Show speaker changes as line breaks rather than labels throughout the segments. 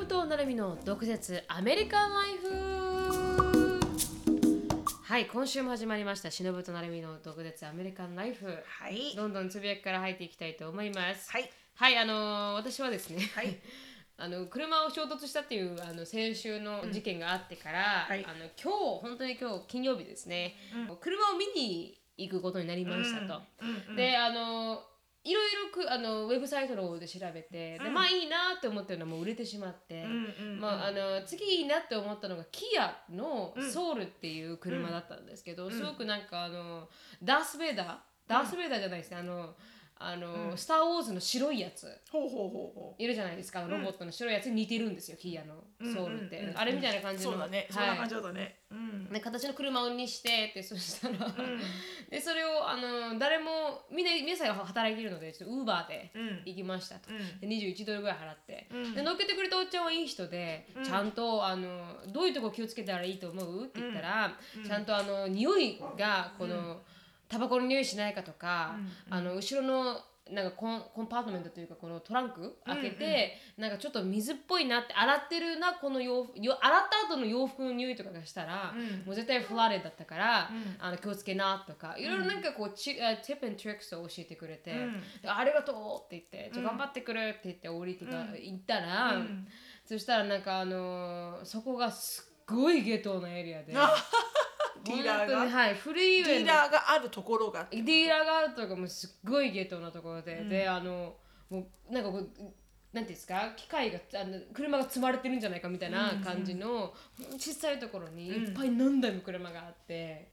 忍となるみの毒舌アメリカンライフ。はい今週も始まりました。忍となるみの毒舌アメリカンライフ。
はい。
どんどんつぶやきから入っていきたいと思います。
はい。
はいあのー私はですね、
はい。
あの車を衝突したっていうあの先週の事件があってから、
はい。
あの今日本当に今日金曜日ですね、車を見に行くことになりましたと。
うん。うん。
であのいろいろくあのウェブサイトの方で調べて、でまあいいなって思ってるのはもう売れてしまって、
うんうんうん
まあ、あの次いいなって思ったのがキアのソウルっていう車だったんですけど、すごくなんかあのダース・ベイダー？ダース・ベイダーじゃないですね。あのあの、スター・ウォーズの白いやつ。
ほうほうほうほ
いるじゃないですか。あのロボットの白いやつに似てるんですよ、キアの。ソウルって、
うん。うんうん
あれみたいな感
う。
じの。
そうだね。そんな感じだったね。うん。
ね、形の車にしてってそしたら、でそれをあの誰もみんな皆さんが働いているのでちょっとウーバーで
うん。
行きましたと、
うん。
で21ドルぐらい払って、
うん。
で乗っけてくれたおっちゃんはいい人で、ちゃんとあのどういうとこ気をつけたらいいと思う？って言ったら、ちゃんとあの匂いがこの、タバコの匂いしないかとか、あの後ろのなんかコンコンパートメントというかこのトランク開けて、なんかちょっと水っぽいなって洗ってるなこの洋服よ洗った後の洋服の匂いとかがしたら、もう絶対フラレだったから、あの気をつけなとかいろいろなんかこうチあティップントリックスを教えてくれて、でありがとうって言って、じゃあ頑張ってくれって言って降りてが行ったら、そしたらなんかあのーそこがすっごいゲトなエリアで。
ディーラーが
はい、フリーウェイの。
ディーラーがあるところが。
ディーラーがあるとかもすっごいゲトなところで、であのもうなんかこうなんていうんですか？機械があの車が積まれてるんじゃないかみたいな感じの、小さいところにいっぱい何台も車があって。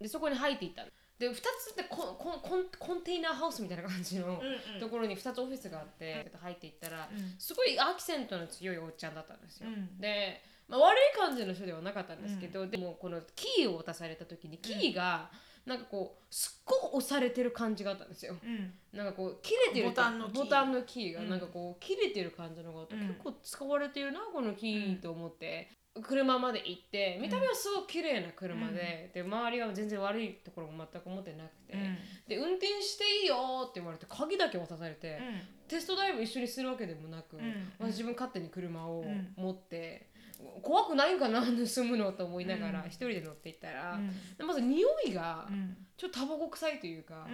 でそこに入っていったの。で2つってコンコンコンコンテイナーハウスみたいな感じのところに2つオフィスがあって、入っていったら、すごいアクセントの強いおっちゃんだったんですよ。で、まあ、悪い感じの人ではなかったんですけど、でもこのキーを渡された時にキーがなんかこうすっごい押されてる感じがあったんですよ。
うん。
なんかこう切れてる
ボタンのキー。
ボタンのキーがなんかこう切れてる感じのがあって、結構使われてるなこのキーと思って、車まで行って見た目はすごく綺麗な車で、で周りは全然悪いところも全く思ってなくて、で運転していいよって言われて鍵だけ渡されて、 test drive 一緒にするわけでもなく、私自分勝手に車を持って、怖くないんかな盗むのと思いながら一人で乗っていったら、でまず匂いがちょっとタバコ臭いというか、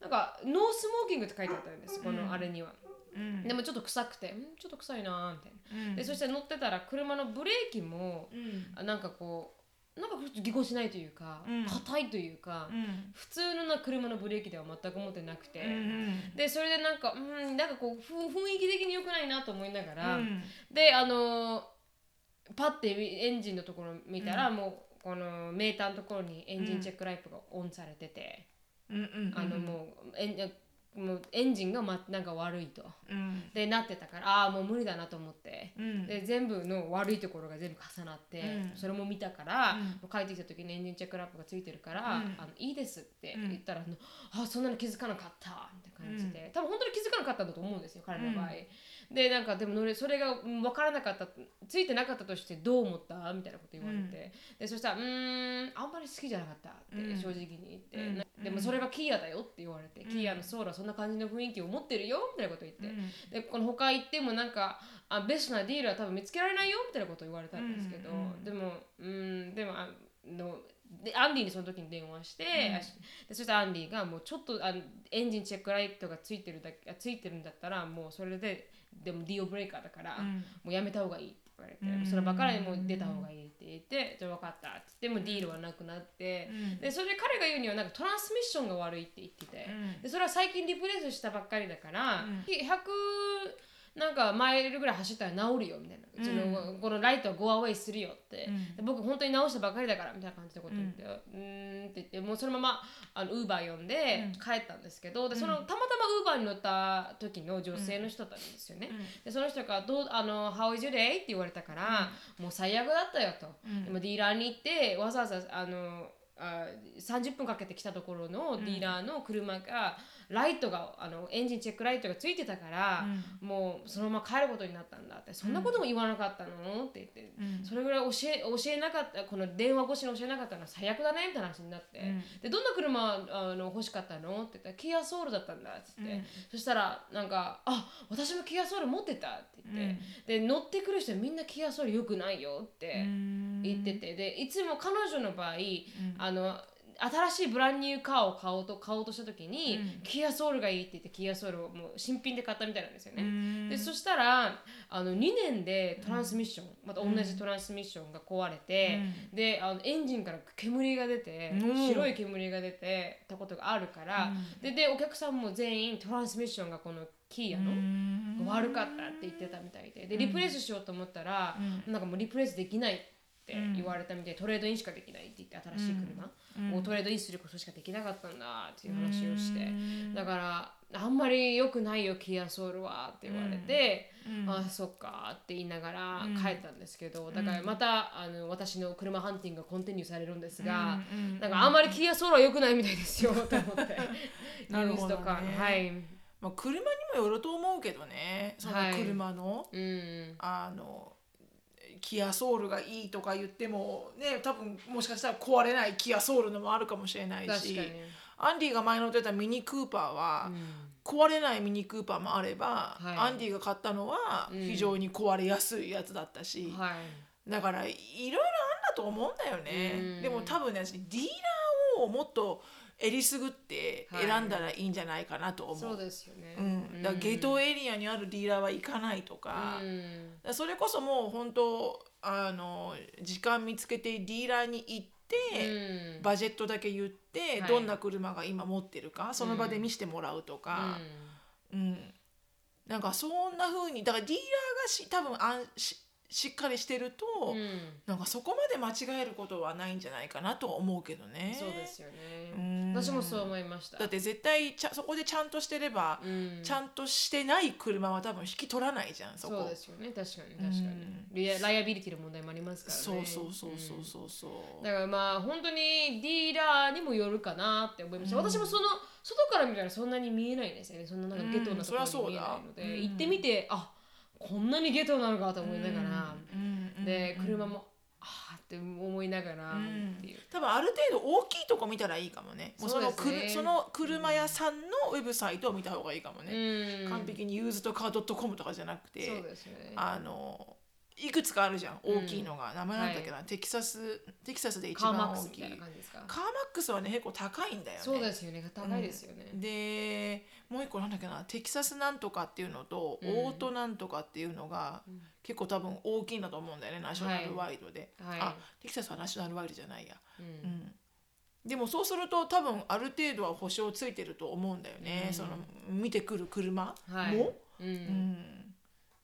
なんか no smoking って書いてあったんですこのあれには。
うん。
でもちょっと臭くてんちょっと臭いなーみたいな、
うん。
でそして乗ってたら車のブレーキも、
うん。
あなんかこうなんかぎこしないというか
うん。
硬、いというか、
うん。
普通のな車のブレーキでは全く持ってなくて、
うん。
でそれでなんかうんなんかこうふ雰囲気的に良くないなと思いながら、
うん。
であのーパッてエンジンのところ見たら、もうこのメーターのところにエンジンチェックライトがオンされてて、
うん。
あのもうエンもうエンジンが、ま、なんか悪いと。
うん。
でなってたからああもう無理だなと思って、
うん。
で全部の悪いところが全部重なって、
うん。
それも見たから、
うん。
もう帰ってきた時にエンジンチェックラップがついてるから、
うん。
あのいいですって言ったら、あのあそんなの気づかなかったみたいな感じで、多分本当に気づかなかったんだと思うんですよ彼の場合。でなんかでもそれがうん分からなかったついてなかったとしてどう思った？みたいなこと言われて、でそしたら「うーんあんまり好きじゃなかった」って正直に言って、
うん。
なでもそれがキアだよって言われて、キアのソーラそんな感じの雰囲気を持ってるよみたいなこと言って、でこの他行ってもなんかあベストなディールは多分見つけられないよみたいなこと言われたんですけど、
うん。うん。
でもうんでもあのでアンディにその時に電話して、あしでそしたらアンディがもうちょっとあのエンジンチェックライトがついてるだついてるんだったらもうそれででもディオブレイカーだから、
うん。
もうやめた方がいいって言われて、
うん。
そればっかりもう出た方がいいって言ってじゃあ分かったって言ってもディールはなくなって、
うん。
でそれで彼が言うにはなんかトランスミッションが悪いって言ってて、
うん。
でそれは最近リプレイスしたばっかりだから、
うん。
100なんかマイルぐらい走ったら治るよみたいな、うちのこのライトはゴアウェイするよって、
うん。
で僕本当に直したばっかりだからみたいな感じのこと言って、うーんって言ってもうそのままあのウーバー呼んで帰ったんですけど、でそのたまたまウーバーに乗った時の女性の人だったんですよね、でその人がどうあの「How is your day?」って言われたから、もう最悪だったよと、でもディーラーに行ってわざわざあのあ30分かけて来たところのディーラーの車が、ライトがあのエンジンチェックライトがついてたから、もうそのまま帰ることになったんだって。そんなことも言わなかったの？って言って、
うん。
それぐらい教え教えなかったこの電話越しに教えなかったのは最悪だねみたいな話になって、
うん。
でどんな車あの欲しかったの？って言ったらキアソウルだったんだって言って、
うん。
そしたらなんかあ私もキアソウル持ってたって言って、で乗ってくる人はみんなキアソウル良くないよって言ってて、でいつも彼女の場合、あの新しいブランニューカーを買おうと買おうとした時に、
うん。
キアソウルがいいって言ってキアソウルをもう新品で買ったみたいなんですよね。
うん。
でそしたらあの2年でトランスミッション、また同じトランスミッションが壊れて、であのエンジンから煙が出て、
うん
白い煙が出てたことがあるから、ででお客さんも全員トランスミッションがこのキーヤの、悪かったって言ってたみたいででリプレイスしようと思ったら、なんかもうリプレイスできないって言われたみたいで、トレードインしかできないって言って新しい車をトレードインすることしかできなかったんだっていう話をして、だからあんまり良くないよキアソウルはって言われて、あそっかって言いながら帰ったんですけど、だからまたあの私の車ハンティングがコンティニューされるんですが、なんかあんまりキアソウルは良くないみたいですよと思って。ニュースとか、
ね。
はい、
まあ、車にもよると思うけどね。その車の、
うん、
あのキアソウルがいいとか言ってもね多分もしかしたら壊れないキアソウルのもあるかもしれないしアンディが前乗ってたミニクーパーは、壊れないミニクーパーもあれば、
はい。
アンディが買ったのは
うん。
非常に壊れやすいやつだったし、
はい、
だからいろいろあんだと思うんだよね、
うん。
でも多分ね私ディーラーをもっとえりすぐって選んだらいいんじゃないかなと思う。
そうですよね。
うん、だからゲートエリアにあるディーラーは行かないとか,、
うん。
それこそもう本当あの時間見つけてディーラーに行って、
うん。
バジェットだけ言って、
はい。
どんな車が今持ってるかその場で見せてもらうとか、うん。なんかそんな風にだからディーラーがし多分あんししっかりしてると、
うんうん
なんかそこまで間違えることはないんじゃないかなとは思うけどね。
そうですよね。
うん
私もそう思いました。
だって絶対ちゃそこでちゃんとしてれば、
うん
ちゃんとしてない車は多分引き取らないじゃんそこ。
そうですよね。確かに確かに。リアライアビリティの問題もありますからね。
そうそうそうそうそうそう。
だからまあ本当にディーラーにもよるかなって思いました、私もその外から見たらそんなに見えないんですよねそんななんかゲトなところに見えないので、行ってみてあこんなにゲトなのかと思いながら、
うん
で車もあーって思いながらっていう、
多分ある程度大きいとこ見たらいいかもね。もうそのくるその車屋さんのウェブサイトを見た方がいいかもね。
うん。
完璧にユーズドカードットコムとかじゃなくて、
ね。
あのいくつかあるじゃん大きいのが、名前なんだっけな、テキサステキサスで一番大きい。カーマックスはね結構高いんだよね
そうですよね高いですよね、
でもう一個なんだっけなテキサスなんとかっていうのと、
うん。
オートなんとかっていうのが、結構多分大きいんだと思うんだよねナショナルワイドで、
はい。
あテキサスはナショナルワイドじゃないや、
うん。
うん。でもそうすると多分ある程度は保証ついてると思うんだよね、
うん。
その見てくる車も、
はい。うん。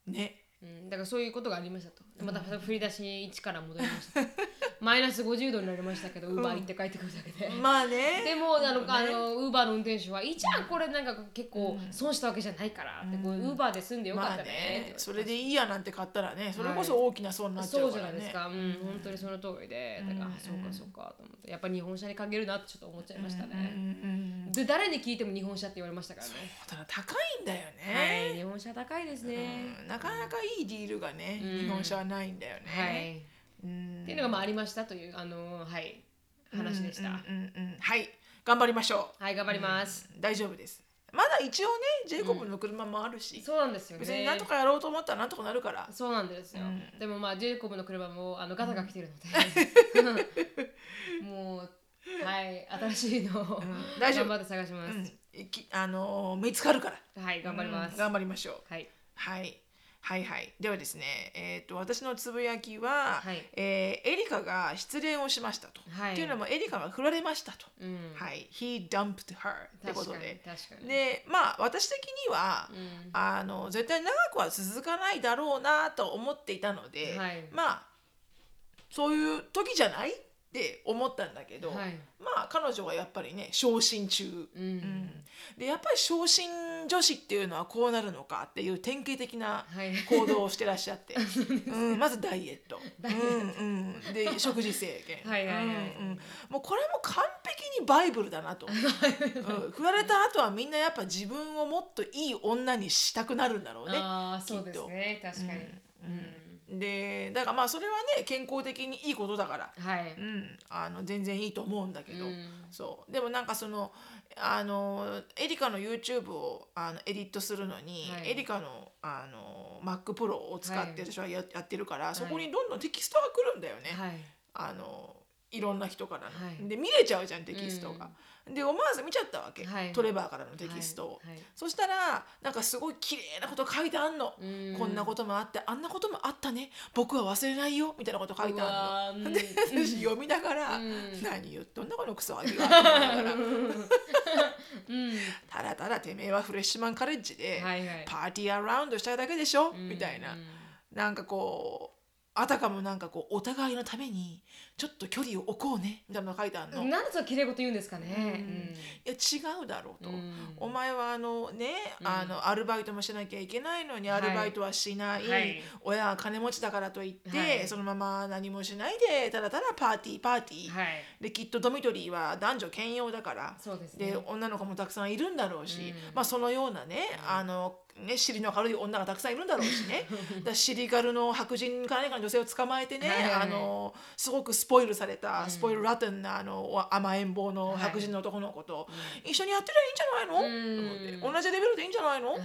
うん。ね。
うん、だからそういうことがありましたとまた振り出し1から戻りました。マイナス50度になりましたけどウーバー行って帰ってくるだけで、
まあね。
でもあの、
ね。
あのウーバーの運転手は一応これなんか結構損したわけじゃないからって、こうウーバーで済んでよか
まあ
ったね
ね
って
それでいいやなんて買ったらねそれこそ大きな損になっちゃ
そううじ
からね。
ゃないですか、うん、本当にその通りで。だから、あそうかそうかと思って。やっぱ日本車に限るなってちょっと思っちゃいました
うん
ね、
うん
で誰に聞いても日本車って言われましたからね。
ただ高いんだよ
はい
ね、
日本車高いですね、
うん。なかなかいいディールがね、
うん。
日本車はないんだよ
はい。
ね、うん。
っていうのがまあありましたというあのはい話でした、
うんうんうんうん。はい。頑張りましょ
はい頑張ります、
う大丈夫です。まだ一応ねジェイコブの車もあるし、
そうなんですよね。
別になんとかやろうと思ったらなんとかなるから。
そうなんですよ、
うん。
でもまあジェイコブの車もあのガタが来てるので、もうはい新しいのを、
うん。大丈夫。
頑張って探します、
うん。いきあのー見つかるから。
はい頑張ります、
うん。頑張りましょう。
はい。
はい。はいはい。ではですね、えっ、と私のつぶやきは、
はい
えーエリカが失恋をしましたと。
はい
っていうのもエリカが振られましたと。
うん
はい。He dumped her ってことで。で、まあ私的には、
うん
あの絶対長くは続かないだろうなと思っていたので、
はい
まあそういう時じゃないって思ったんだけど、
はい。
まあ彼女はやっぱりね昇進中、
うん。
うん。でやっぱり昇進女子っていうのはこうなるのかっていう典型的な
はい。
行動をしてらっしゃって、うん、まずダイエット。うんうん、で食事制限。
はいはいはい。
うんうん。もうこれも完璧にバイブルだなと、うん、振られた後はみんなやっぱ自分をもっといい女にしたくなるんだろうね。
ああそうですね。確かに。
うんでだからまあそれはね健康的にいいことだから、
はい。
うん、あの全然いいと思うんだけど、
うん。
そう。でもなんかそのあのエリカの YouTube をあのエディットするのに、
はい。
エリカのあの MacPro を使って
はい
私はや,、やってるから、そこにどんどんテキストが来るんだよね、
はい。
あのいろんな人からの。
はい。
で見れちゃうじゃんテキストが。で思わず見ちゃったわけ、
はい
トレバーからのテキストを。
はいはい。
そしたらなんかすごい綺麗なこと書いてあんの。
うん。
こんなこともあってあんなこともあったね。僕は忘れないよ。みたいなこと書いてあるの。
うわーうん。
で私読みながら、
うん。
何言っとんだこのクソガキはって思いながら。
うん。
ただただてめえはフレッシュマンカレッジで、
はいはい。
パーティーアラウンドしたいだけでしょ、
うん。
みたいな。
うん
なんかこうあたかもなんかこうお互いのためにちょっと距離を置こうねみたいなのが書いてあるの。い
なんでその綺麗事言うんですかね。
や違うだろうと。
うん。
お前はあのね、
うん。
あのアルバイトもしなきゃいけないのにアルバイトはしない、
はい。
親が金持ちだからといって、
はい。
そのまま何もしないでただただパーティーパーティー、
はい。
できっとドミトリーは男女兼用だから。
そうですね。
で女の子もたくさんいるんだろうし、
うん。
まあそのようなね,、あのね尻の軽い女がたくさんいるんだろうしね。だ尻軽の白人か何かの女性を捕まえてね、
はいはいはい。
あのすごくスポイルされた、
うん。
スポイルラテンなあの甘えん坊の
はい。
白人の男の子と、一緒にやってりゃいいんじゃないの、
うん。
同じレベルでいいんじゃないの、
はい。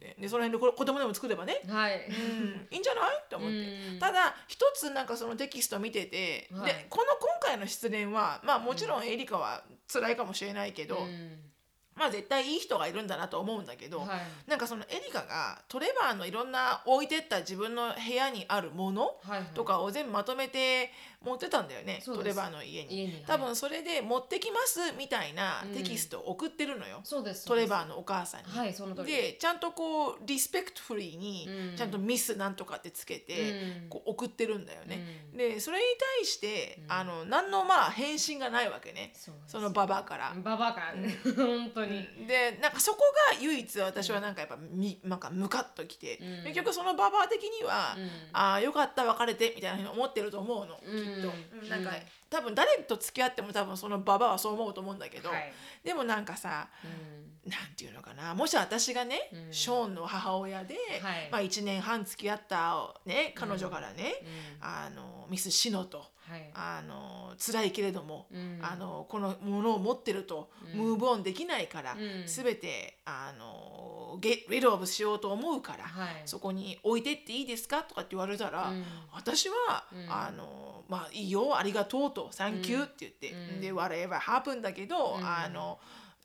ででその辺でこ子供でも作ればね、
はい。
うん、いいんじゃない？って思って。
うん。
ただ一つなんかそのテキスト見てて、
はい。
でこの今回の失恋はまあもちろんエリカは辛いかもしれないけど、
うん
まあ絶対いい人がいるんだなと思うんだけど、
はい。
なんかそのエリカがトレバーのいろんな置いてった自分の部屋にあるものとかを全部まとめて持ってたんだよね、トレバーの家に。
はい。
多分それで持ってきますみたいな
うん。
テキストを送ってるのよ、
そうです
トレバ
ー
ーのお母さんに。
はい
でちゃんとこうリスペクトフリーに
うん。
ちゃんとミスなんとかってつけて、
うん。
こう送ってるんだよね。
うん。
でそれに対して、
うん。
あの何のまあ返信がないわけね。
そ
のババアから。
ババアから。ね本当に。
でなんかそこが唯一私はなんかやっぱみなんかムカッときて、
うん。
結局そのババア的には、
うん。
ああよかった別れてみたいなふうに思ってると思うの、
うん。
きっと、
うん。
なんか多分誰と付き合っても多分そのババアはそう思うと思うんだけど、
はい。
でもなんかさ
うん。
なんていうのかなもし私がね、
うん。
ショーンの母親で、
はい。
まあ、1年半付き合った、ね、彼女からね、
うん。
あのミス・シノと。
はい。
あの辛いけれども、
うん。
あのこのものを持ってると
うん。
ムーブオンできないから、
うん。
全てあのゲリドオブしようと思うから、
はい。
そこに置いてっていいですかとかって言われたら、
うん。
私は、
うん。
あのまあいいよありがとうと「サンキュー」って言って、
うん。
で「whatever happen」だけど、
うん。
あの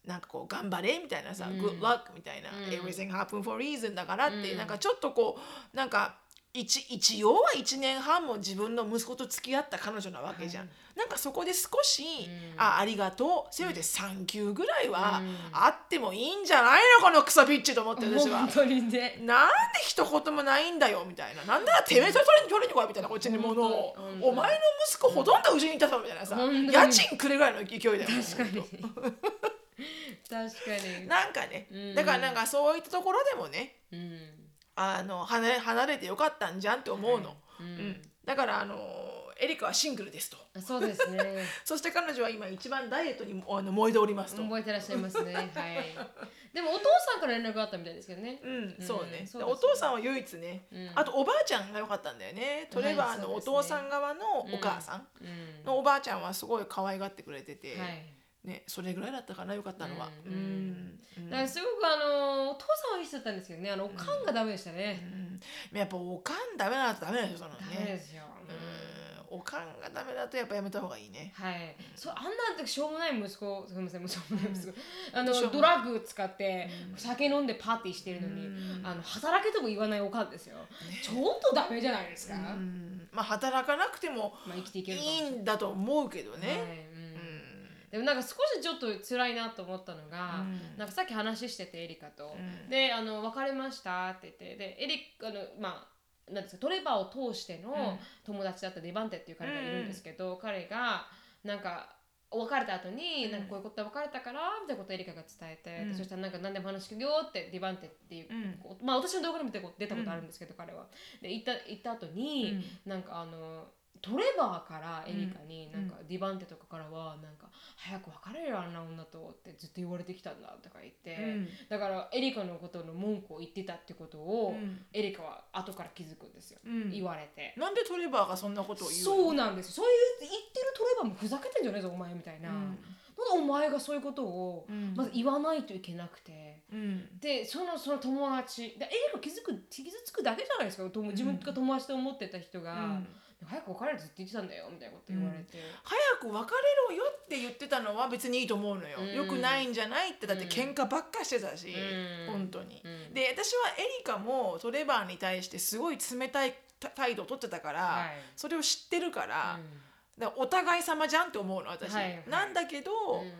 なんかこう頑張れみたいなさ「
うん。
good luck」みたいな「
うん。
everything happen for reason」だからって、
うん。
なんかちょっとこうなんか一一応は1年半も自分の息子と付き合った彼女なわけじゃん、
はい。
なんかそこで少し「
うん。
あありがとう」せめて「サンキュー」ぐらいは
うん。
あってもいいんじゃないの？このクソビッチと思って私は。
本。当にね。
なんで一言もないんだよみたいな。なんならてめえそれ取りに取りに来いみたいなこっちに物を。お前の息子ほとんどうちにいたぞみたいなさ。家賃くれぐらいの勢いだよ。
確かに。確かに。
なんかね。
うん。
だからなんかそういったところでもね、
うん
あの離れ離れてよかったんじゃんって思うの。
う
うんん。だからあのエリカはシングルですと。
そうですね
そして彼女は今一番ダイエットにあの燃えておりますと。
覚えてらっしゃいますね はいでもお父さんから連絡があったみたいですけどね
うん、
うん
そうね。
そうです
お父さんは唯一ね、
うん
あとおばあちゃんが良かったんだよね。トレバーのお父さん側のお母さんのおばあちゃんはすごい可愛がってくれてて、
はい
ね、それぐらいだったかな良かったのは。
う
うん。んうん。
だからすごくあのお父さんはいい人だったんですけどね。あのおかんがダメでしたね、
やっぱおかんダメだとダメなんですよその
ダメで
ね。
すよ、
うん。おかんがダメだとやっぱやめた方がいいね。
はい、そうあんなしょうもない息子すみません。しょうもない。息子、あのドラッグ使って酒飲んでパーティーしてるのに、
うん。
あの働けとも言わないおかんですよ、ちょっとダメじゃないですか、
うん。まあ働かなくても
まあ生きていけ
い。んだと思うけど
はい。
ね。
うん
うん
でもなんか少しちょっと辛いなと思ったのが、
うん。
なんかさっき話しててエリカと、
うん。
であの別れましたって言って。でエリあのまあなんですかトレバーを通しての友達だったデバンテっていう彼がいるんですけど、彼がなんか別れた後に、なんかこういうことで別れたからみたいなことをエリカが伝えて、
うん。
そしたらなんか何でも話聞くよってディバンテっていう、
うん。
まあ私の動画でも出た出たことあるんですけど、彼は。で行った行った後に、なんかあのトレバーからエリカに、
うん
なん。かディバンテとかからはなんか早く別れるよあんな女とってずっと言われてきたんだとか言って、
うん。
だからエリカのことの文句を言ってたってことを、
うん。
エリカは後から気づくんですよ、
うん。
言われて。
なんでトレバーがそんなことを言う
そう
の
なんですよ。そういう言ってるトレバーもふざけてんじゃねえぞお前みたいな、お前がそういうことを
うん。
まず言わないといけなくて、
うん。
でそのその友達でエリカ気づく傷つくだけじゃないですか。友自分が友達と思ってた人が、
うん
早く別れるずっと言ってたんだよみたいなこと言われて、
早く別れろよって言ってたのは別にいいと思うのよ、
うん。
よくないんじゃないってだって喧嘩ばっかしてたし、
うん。
本当に、
うん。
で私はエリカもトレバーに対してすごい冷たいた態度を取ってたから、
はい。
それを知ってるから,、
う
だからお互い様じゃんって思うの私、
はいはい。
なんだけど、
んうん。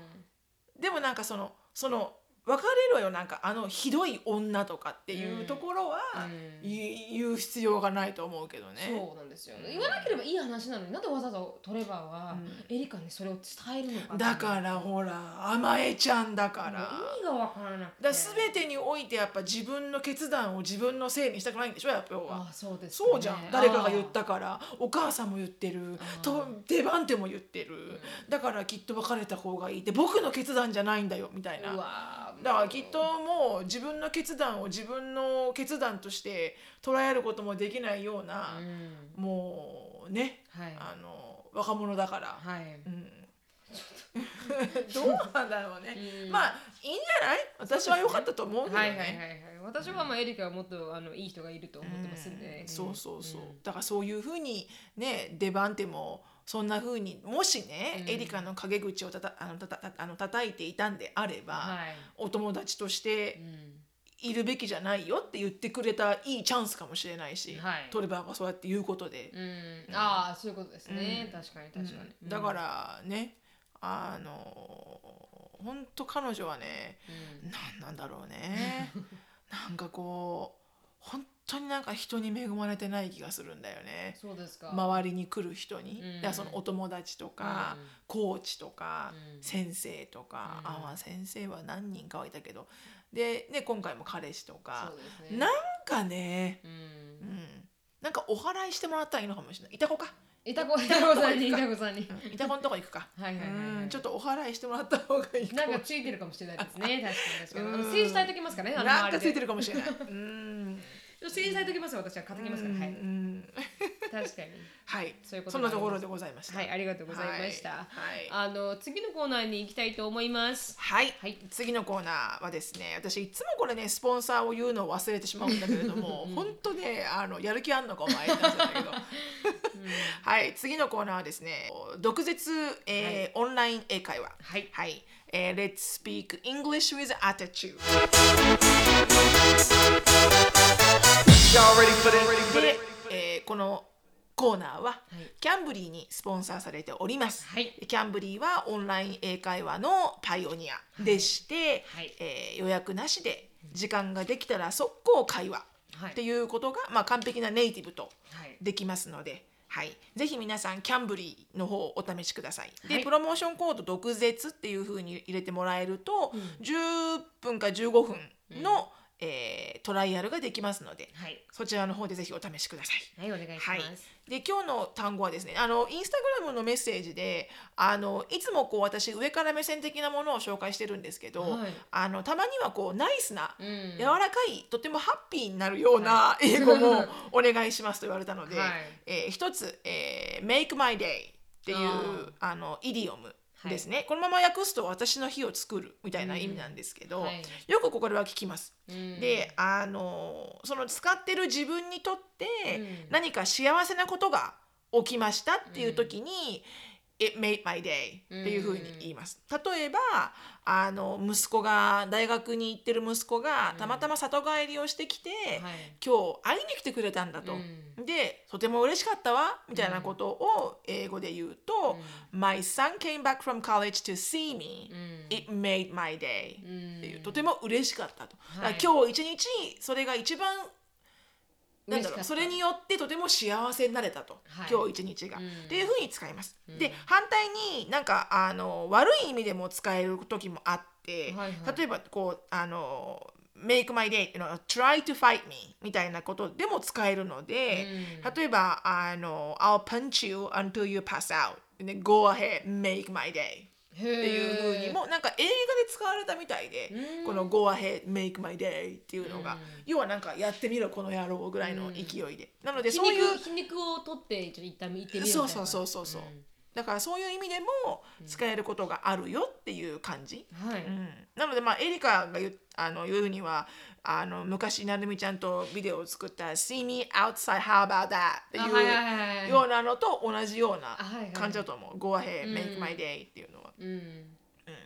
でもなんかそのその別れろよなんかあのひどい女とかっていうところは、
うん。
言言う必要がないと思うけどね。
そうなんですよ。言わなければいい話なのになんでわざわざトレバーは
う
エリカにそれを伝えるのか
だからほら甘えちゃんだから。
意味がわからなくて。
だ全てにおいてやっぱ自分の決断を自分のせいにしたくないんでしょやっぱ要は。
あ。そうですかね。
そうじゃん。誰かが言ったから。お母さんも言ってる。と出番手も言ってる。だからきっと別れた方がいいって僕の決断じゃないんだよみたいな。
うわ
だからきっともう自分の決断を自分の決断として捉えることもできないような
う、ん。
もうね
はい。
あの若者だから、
はい。
うん、どうなんだろうね、
うん。
まあいいんじゃない？私は良かったと思うけどね、
はいはいはいはい。私はまあエリカはもっとあのいい人がいると思ってますんで、
うん。そうそうそう、
ん。
だからそういうふうにね出番手もそんなふうにもしね、
うん。
エリカの陰口をたたあのたたたあの叩いていたんであれば、
はい。
お友達とし
う
て
ん。
いるべきじゃないよって言ってくれたいいチャンスかもしれないし、
はい。
トレバーがそうやって言うことで、
うん、ああそういうことですね、
うん。
確かに確かに、
うん。だからねあの本当彼女はね
うん。
なんなんだろうね。なんかこう本当になんか人に恵まれてない気がするんだよね。
そうですか、
周りに来る人に、
うん。
だそのお友達とか、
うん。
コーチとか、
うん。
先生とか、
うん。
あまあ先生は何人かはいたけど。で、ね、今回も彼氏とか。
ね。
なんかね、
う
うん。ん、なんかお祓いしてもらったらいいのかもしれない。いた子か、
いたこいたこさんにいたこさんに。
うん、いた子のとこ行くか。
はいはいはい、
ちょっとお祓いしてもらった方がいい
なんかついてるかもしれないですね。確かに確かに。政治されときますからね
なんかついて
る
るかもしれない。うん
政治されときますよ私は。買ってきますから、はい。
うん。
確かに。
はい。
そういうこと
そんなところでございました。
はいありがとうございました、
はい。
あの次のコーナーに行きたいと思います。
はい、
はい。
次のコーナーはですね私いつもこれねスポンサーを言うのを忘れてしまうんだけれども本当ねあのやる気あんのかお前ってだけど。はい。次のコーナーはですね毒舌、えーオンライン英会話。
はい。
はい、えー Let's speak English with attitude で、えーこのコーナーは、
い。
キャンブリーにスポンサーされております、
はい。
キャンブリーはオンライン英会話のパイオニアでして、
はい。
えー予約なしで時間ができたら速攻会話
はい。
っていうことが、まあ、完璧なネイティブと
はい。
できますので、はい、ぜひ皆さんキャンブリーの方をお試しください。で、
はい。
プロモーションコード「毒舌」っていう風に入れてもらえると、10分か15分の、えートライアルができますので
はい。
そちらの方でぜひお試しください。
はいお願いします、
はい、で今日の単語はですねあのインスタグラムのメッセージであのいつもこう私上から目線的なものを紹介してるんですけど、
はい。
あのたまにはこうナイスな、
うん。
柔らかいとてもハッピーになるような英語もお願いしますと言われたので、
はい。
えー一つ、えー Make my day っていう
あ
あのイディオムですね、このまま訳すと私の日を作るみたいな意味なんですけど、
はい。
よくここでは聞きます。
うん。
であのその使ってる自分にとって
うん。
何か幸せなことが起きましたっていう時に「It made my day」っていうふうに言います。例えばあの息子が大学に行ってる息子がたまたま里帰りをしてきて、
はい。
今日会いに来てくれたんだと。
うん。
でとても嬉しかったわみたいなことを英語で言うと「My son came back from college to see me、
うん。
It made my day」
うん
っていう。とても嬉しかったと、
は
今日一日それが一番なんだろうそれによってとても幸せになれたと、
はい。
今日一日が、
うん。
っていうふうに使います。
うん。
で反対になんかあの悪い意味でも使える時もあって、
はいはい。
例えばこうあの make my day try to fight me みたいなことでも使えるので、
うん。
例えばあの I'll punch you until you pass out. で go ahead make my day
っ
っていうふうにもなんか映画で使われたみたいで、
うん。
この Go ahead make my day っていうのが、
うん。
要はなんかやってみろこの野郎ぐらいの勢いで、なので
皮
そういう
肉皮肉を取ってちょっと一旦見てみるみたいな
そうそうそうそう。そう、だからそういう意味でも使えることがあるよっていう感じ、
うん。はい、
うん、なのでまあエリカが言うあの言うにはあの昔なるみちゃんとビデオを作った「See me outside how about that」って
い
うようなのと同じような感じだと思う「Go ahead
うん
make my day」っていうのは。
うん
うん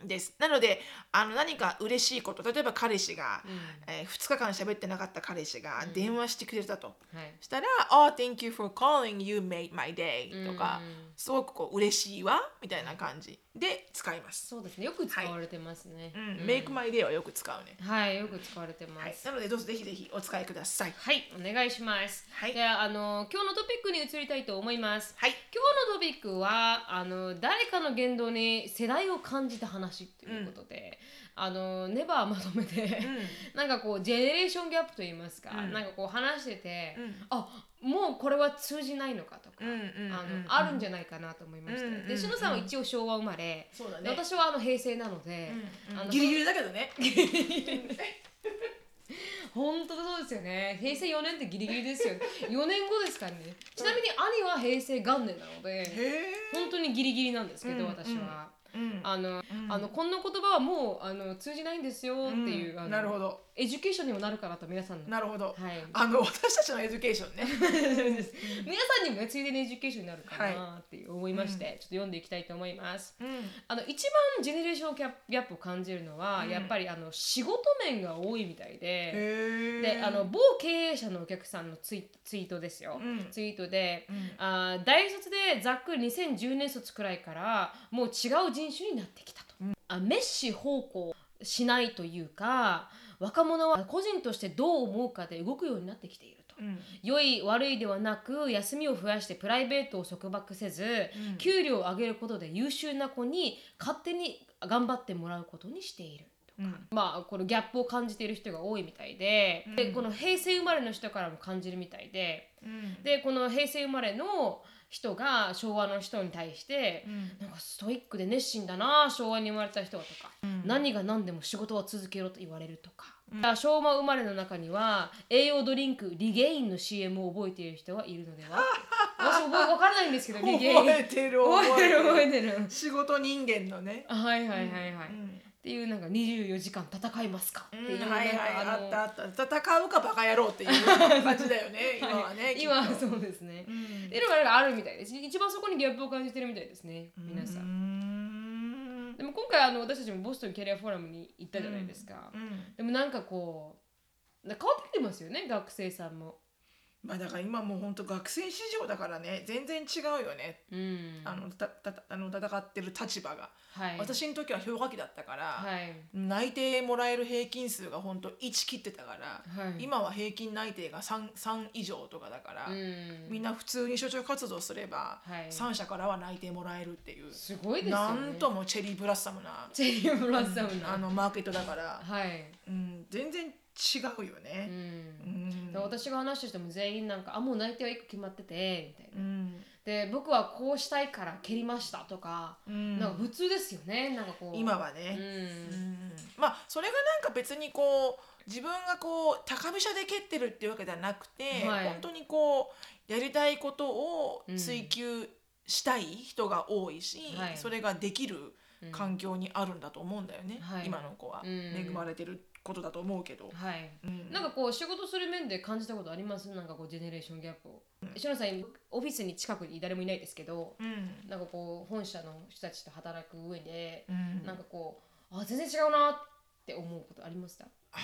です。なのであの何か嬉しいこと例えば彼氏が、
うん。
えー2日間喋ってなかった彼氏が
うん。
電話してくれたと、
はい。
したら「Oh thank you for calling you made my day」とか、
うん
すごくこう嬉しいわみたいな感じで使います。
そうですね。よく使われてますね、
うん
うん。
make my day はよく使うね。
はいよく使われてま
はい、
す
なのでどうぞぜひぜひお使いください。
はい、お願いします。
はい。
ではあの今日のトピックに移りたいと思います。
はい。
今日のトピックはあの誰かの言動に世代を感じた話ということで、あのネバーまとめて、なんかこうジェネレーションギャップといいますか、
うん。
なんかこう話してて、
うん。
あもうこれは通じないのかとか、
うんうんうん
あの
うん。
あるんじゃないかなと思いまして、
うんうんうん
でしのさんは一応昭和生まれ、
そうだ
で私はあの平成なので、
うん
あの
ギリギリだけどね。
本当そうですよね。平成4年ってギリギリですよ。ね4年後ですからね。ちなみに兄は平成元年なので。本当にギリギリなんですけど、
うん。
私は、
うん。
あの、
うん。
あのこんな言葉はもうあの通じないんですよっていう、
なるほど。
education にもなるかなと皆さんの。
なるほど。
はい。
あの私たちの education ね。
皆さんにもねついでに education になるかなって思いまして、ちょっと読んでいきたいと思います。
うん。
あの一番ジェネレーションギャップを感じるのは、
うん。
やっぱりあの仕事面が多いみたいで。であの某経営者のお客さんのツイツイートですよ、
うん。
ツイートで、
うん。
あー大卒でざっくり2010年卒くらいからもう違う人種になってきたと、あメッシ方向しないというか若者は個人としてどう思うかで動くようになってきていると、
うん。
良い悪いではなく休みを増やしてプライベートを束縛せず、
うん。
給料を上げることで優秀な子に勝手に頑張ってもらうことにしているとか、
うん。
まあこのギャップを感じている人が多いみたいで,、
うん。
でこの平成生まれの人からも感じるみたいで
うん。
でこの平成生まれの人が昭和の人に対して、
うん。
なんかストイックで熱心だな昭和に生まれた人はとか、
うん。
何が何でも仕事は続けろと言われるとか、昭和生まれの中には栄養ドリンクリゲインの CM を覚えている人はいるのでは？私覚え分からないんですけどリゲイン。
覚えてる
覚えてる。覚え
る。
てる。
仕事人間のね。
あはいはいはいはい、
うん
っていうなんか24時間戦いますかっていう、
うんはいはい
なんか
あったあった。戦うかバカ野郎っていう感じだよね 今はね、きっと。
今はそうですね、いうのがなんかあるみたいです。一番そこにギャップを感じてるみたいですね皆さん、
ん。
でも今回あの私たちもボストンキャリアフォーラムに行ったじゃないですか、
うん。
でもなんかこうな変わってきてますよね学生さんも
まあだから今もう本当学生市場だからね全然違うよね、
うん。
あのたたあの戦ってる立場が、
はい。
私の時は氷河期だったから、
はい。
内定もらえる平均数が本当1切ってたから、
はい。
今は平均内定が 3, 3以上とかだから、
うん。
みんな普通に就職活動すれば、
はい。
3社からは内定もらえるっていう、
すごいですよね。
なんともチェリーブラッサムな、
チェリーブラッサムな、
あのマーケットだから、
はい、
うん、全然違うよ
う
ね。
ん。
うん。
で私が話しても全員なんか「あもう内定は1個決まってて」みたいな、
うん。
で僕はこうしたいから蹴りましたとか、
うん。
なんか普通ですよね。なんかこう。
今はね、まあそれがなんか別にこう自分がこう高飛車で蹴ってるっていうわけではなくて、
はい。
本当にこうやりたいことを追求したい人が多いし、
はい。
それができる環境にあるんだと思うんだよね、
はい。
今の子は、
うん。
恵まれてることだと思うけど、
はい。
うん。
なんかこう仕事する面で感じたことあります？なんかこうジェネレーションギャップ。を。しのさんオフィスに近くに誰もいないですけど
うん。
なんかこう本社の人たちと働く上で
う、ん。
なんかこうあ全然違うなって思うことありました？
あん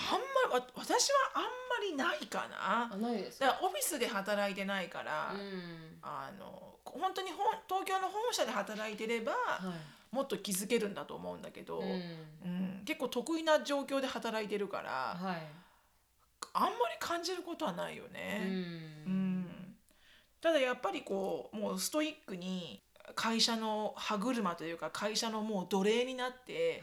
まりわ私はあんまりないかな。
あないです
だからオフィスで働いてないから、
うん。
あの本当に本東京の本社で働いてれば、
はい
もっと気づけるんだと思うんだけど、
うん。
うん結構得意な状況で働いてるから、
はい。
あんまり感じることはないよ
う
ね。
ん。
うん。ただやっぱりこうもうストイックに会社の歯車というか会社のもう奴隷になって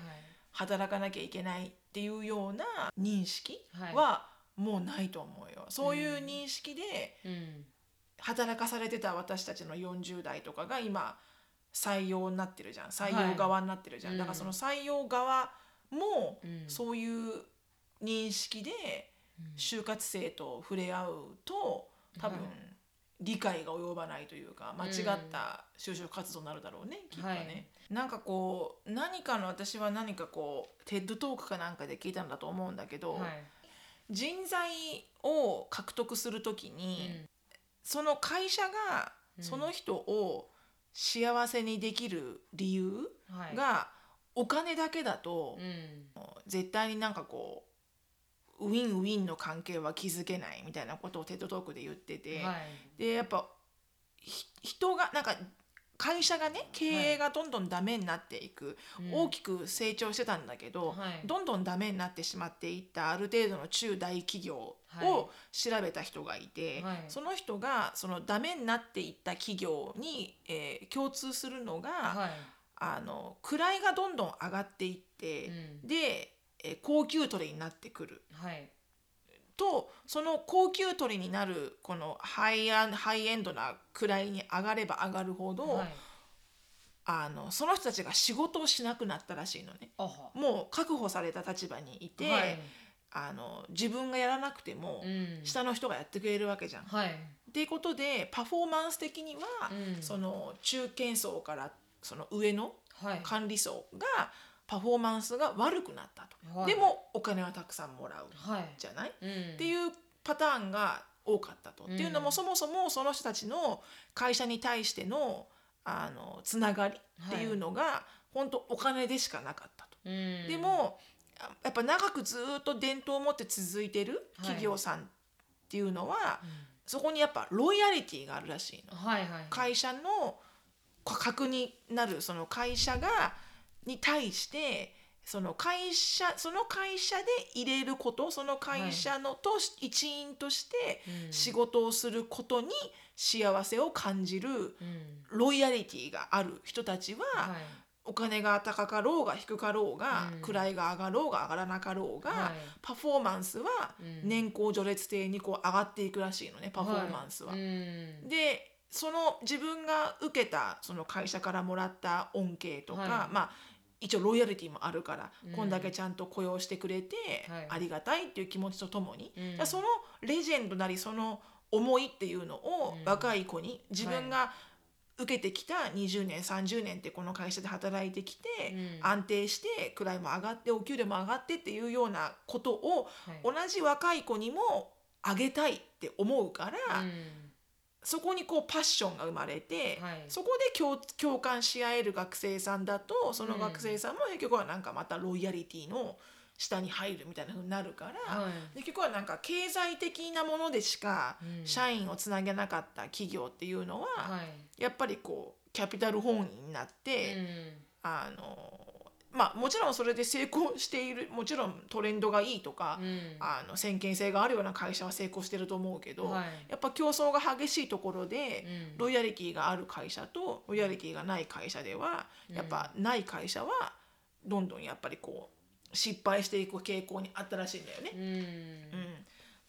働かなきゃいけないっていうような認識はもうないと思うよ。そういう認識で働かされてた私たちの40代とかが今採用になってるじゃん。採用側になってるじゃん、
はい
だからその採用側も
うん。
そういう認識で就活生と触れ合うと多分
はい。
理解が及ばないというか間違った就職活動になるだろうね、きっとね。
はい。
なんかこう何かの私は何かこうテッドトークかなんかで聞いたんだと思うんだけど、
はい。
人材を獲得するときに、
うん。
その会社が
うん。
その人を幸せにできる理由
はい。
がお金だけだと
うん。
絶対になんかこうウィンウィンの関係は築けないみたいなことを TED Talk で言ってて、
はい。
でやっぱひ人がなんか会社がね経営がどんどんダメになっていく、
うん。
大きく成長してたんだけど、
はい。
どんどんダメになってしまっていったある程度の中大企業を
はい。
調べた人がいて、
はい。
その人がそのダメになっていった企業に、えー共通するのが、
はい。
あの位がどんどん上がっていって、
うん。
で、えー高級取りになってくる。
はい
とその高級取りになるこのハイアンハイエンドな位に上がれば上がるほど、
はい。
あのその人たちが仕事をしなくなったらしいのね。もう確保された立場にいて、
はい。
あの自分がやらなくても、
うん。
下の人がやってくれるわけじゃん。っ
はい。
ていうことでパフォーマンス的には、
うん。
その中堅層からその上の
はい。
管理層がパフォーマンスが悪くなったと。
はい。
でもお金はたくさんもらう。
はい。
じゃない、
うん。
っていうパターンが多かったと。
うん。
っていうのもそもそもその人たちの会社に対してのあのつながりっていうのが、本当お金でしかなかったと。
うん。
でもあやっぱ長くずっと伝統を持って続いてる企業さんっていうのは、そこにやっぱロイヤリティがあるらしいの。
はいはい
会社の核になるその会社がに対してその会社その会社で入れることその会社のとし一員として
うん。
仕事をすることに幸せを感じる
うん。
ロイヤリティがある人たちは、
はい。
お金が高かろうが低かろうが、
うん。
位が上がろうが上がらなかろうが、
はい。
パフォーマンスは
うん。
年功序列低にこう上がっていくらしいのねパフォーマンスは。
い。うん。
でその自分が受けたその会社からもらった恩恵とか、
はい。
まあ一応ロイヤリティもあるから、
うん。
こんだけちゃんと雇用してくれて、
はい。
ありがたいっていう気持ちとともに、
うん。
だからそのレジェンドなりその思いっていうのを
うん。
若い子に自分が受けてきた20年30年ってこの会社で働いてきて、
うん。
安定して位も上がってお給料も上がってっていうようなことを
はい。
同じ若い子にもあげたいって思うから、
うん
そこにこうパッションが生まれて、
はい。
そこで共共感し合える学生さんだとその学生さんも結局はなんかまたロイヤリティの下に入るみたいな風になるから、
はい。
結局はなんか経済的なものでしか
うん。
社員をつなげなかった企業っていうのは、
はい。
やっぱりこうキャピタル本位になって、あのまあもちろんそれで成功しているもちろんトレンドがいいとか、
うん。うん
あの先見性があるような会社は成功してると思うけど、
はい。
やっぱ競争が激しいところで、
うん。
ロイヤリティがある会社とロイヤリティがない会社ではやっぱない会社はどんどんやっぱりこう失敗していく傾向にあったらしいんだよね。
うん。
うん、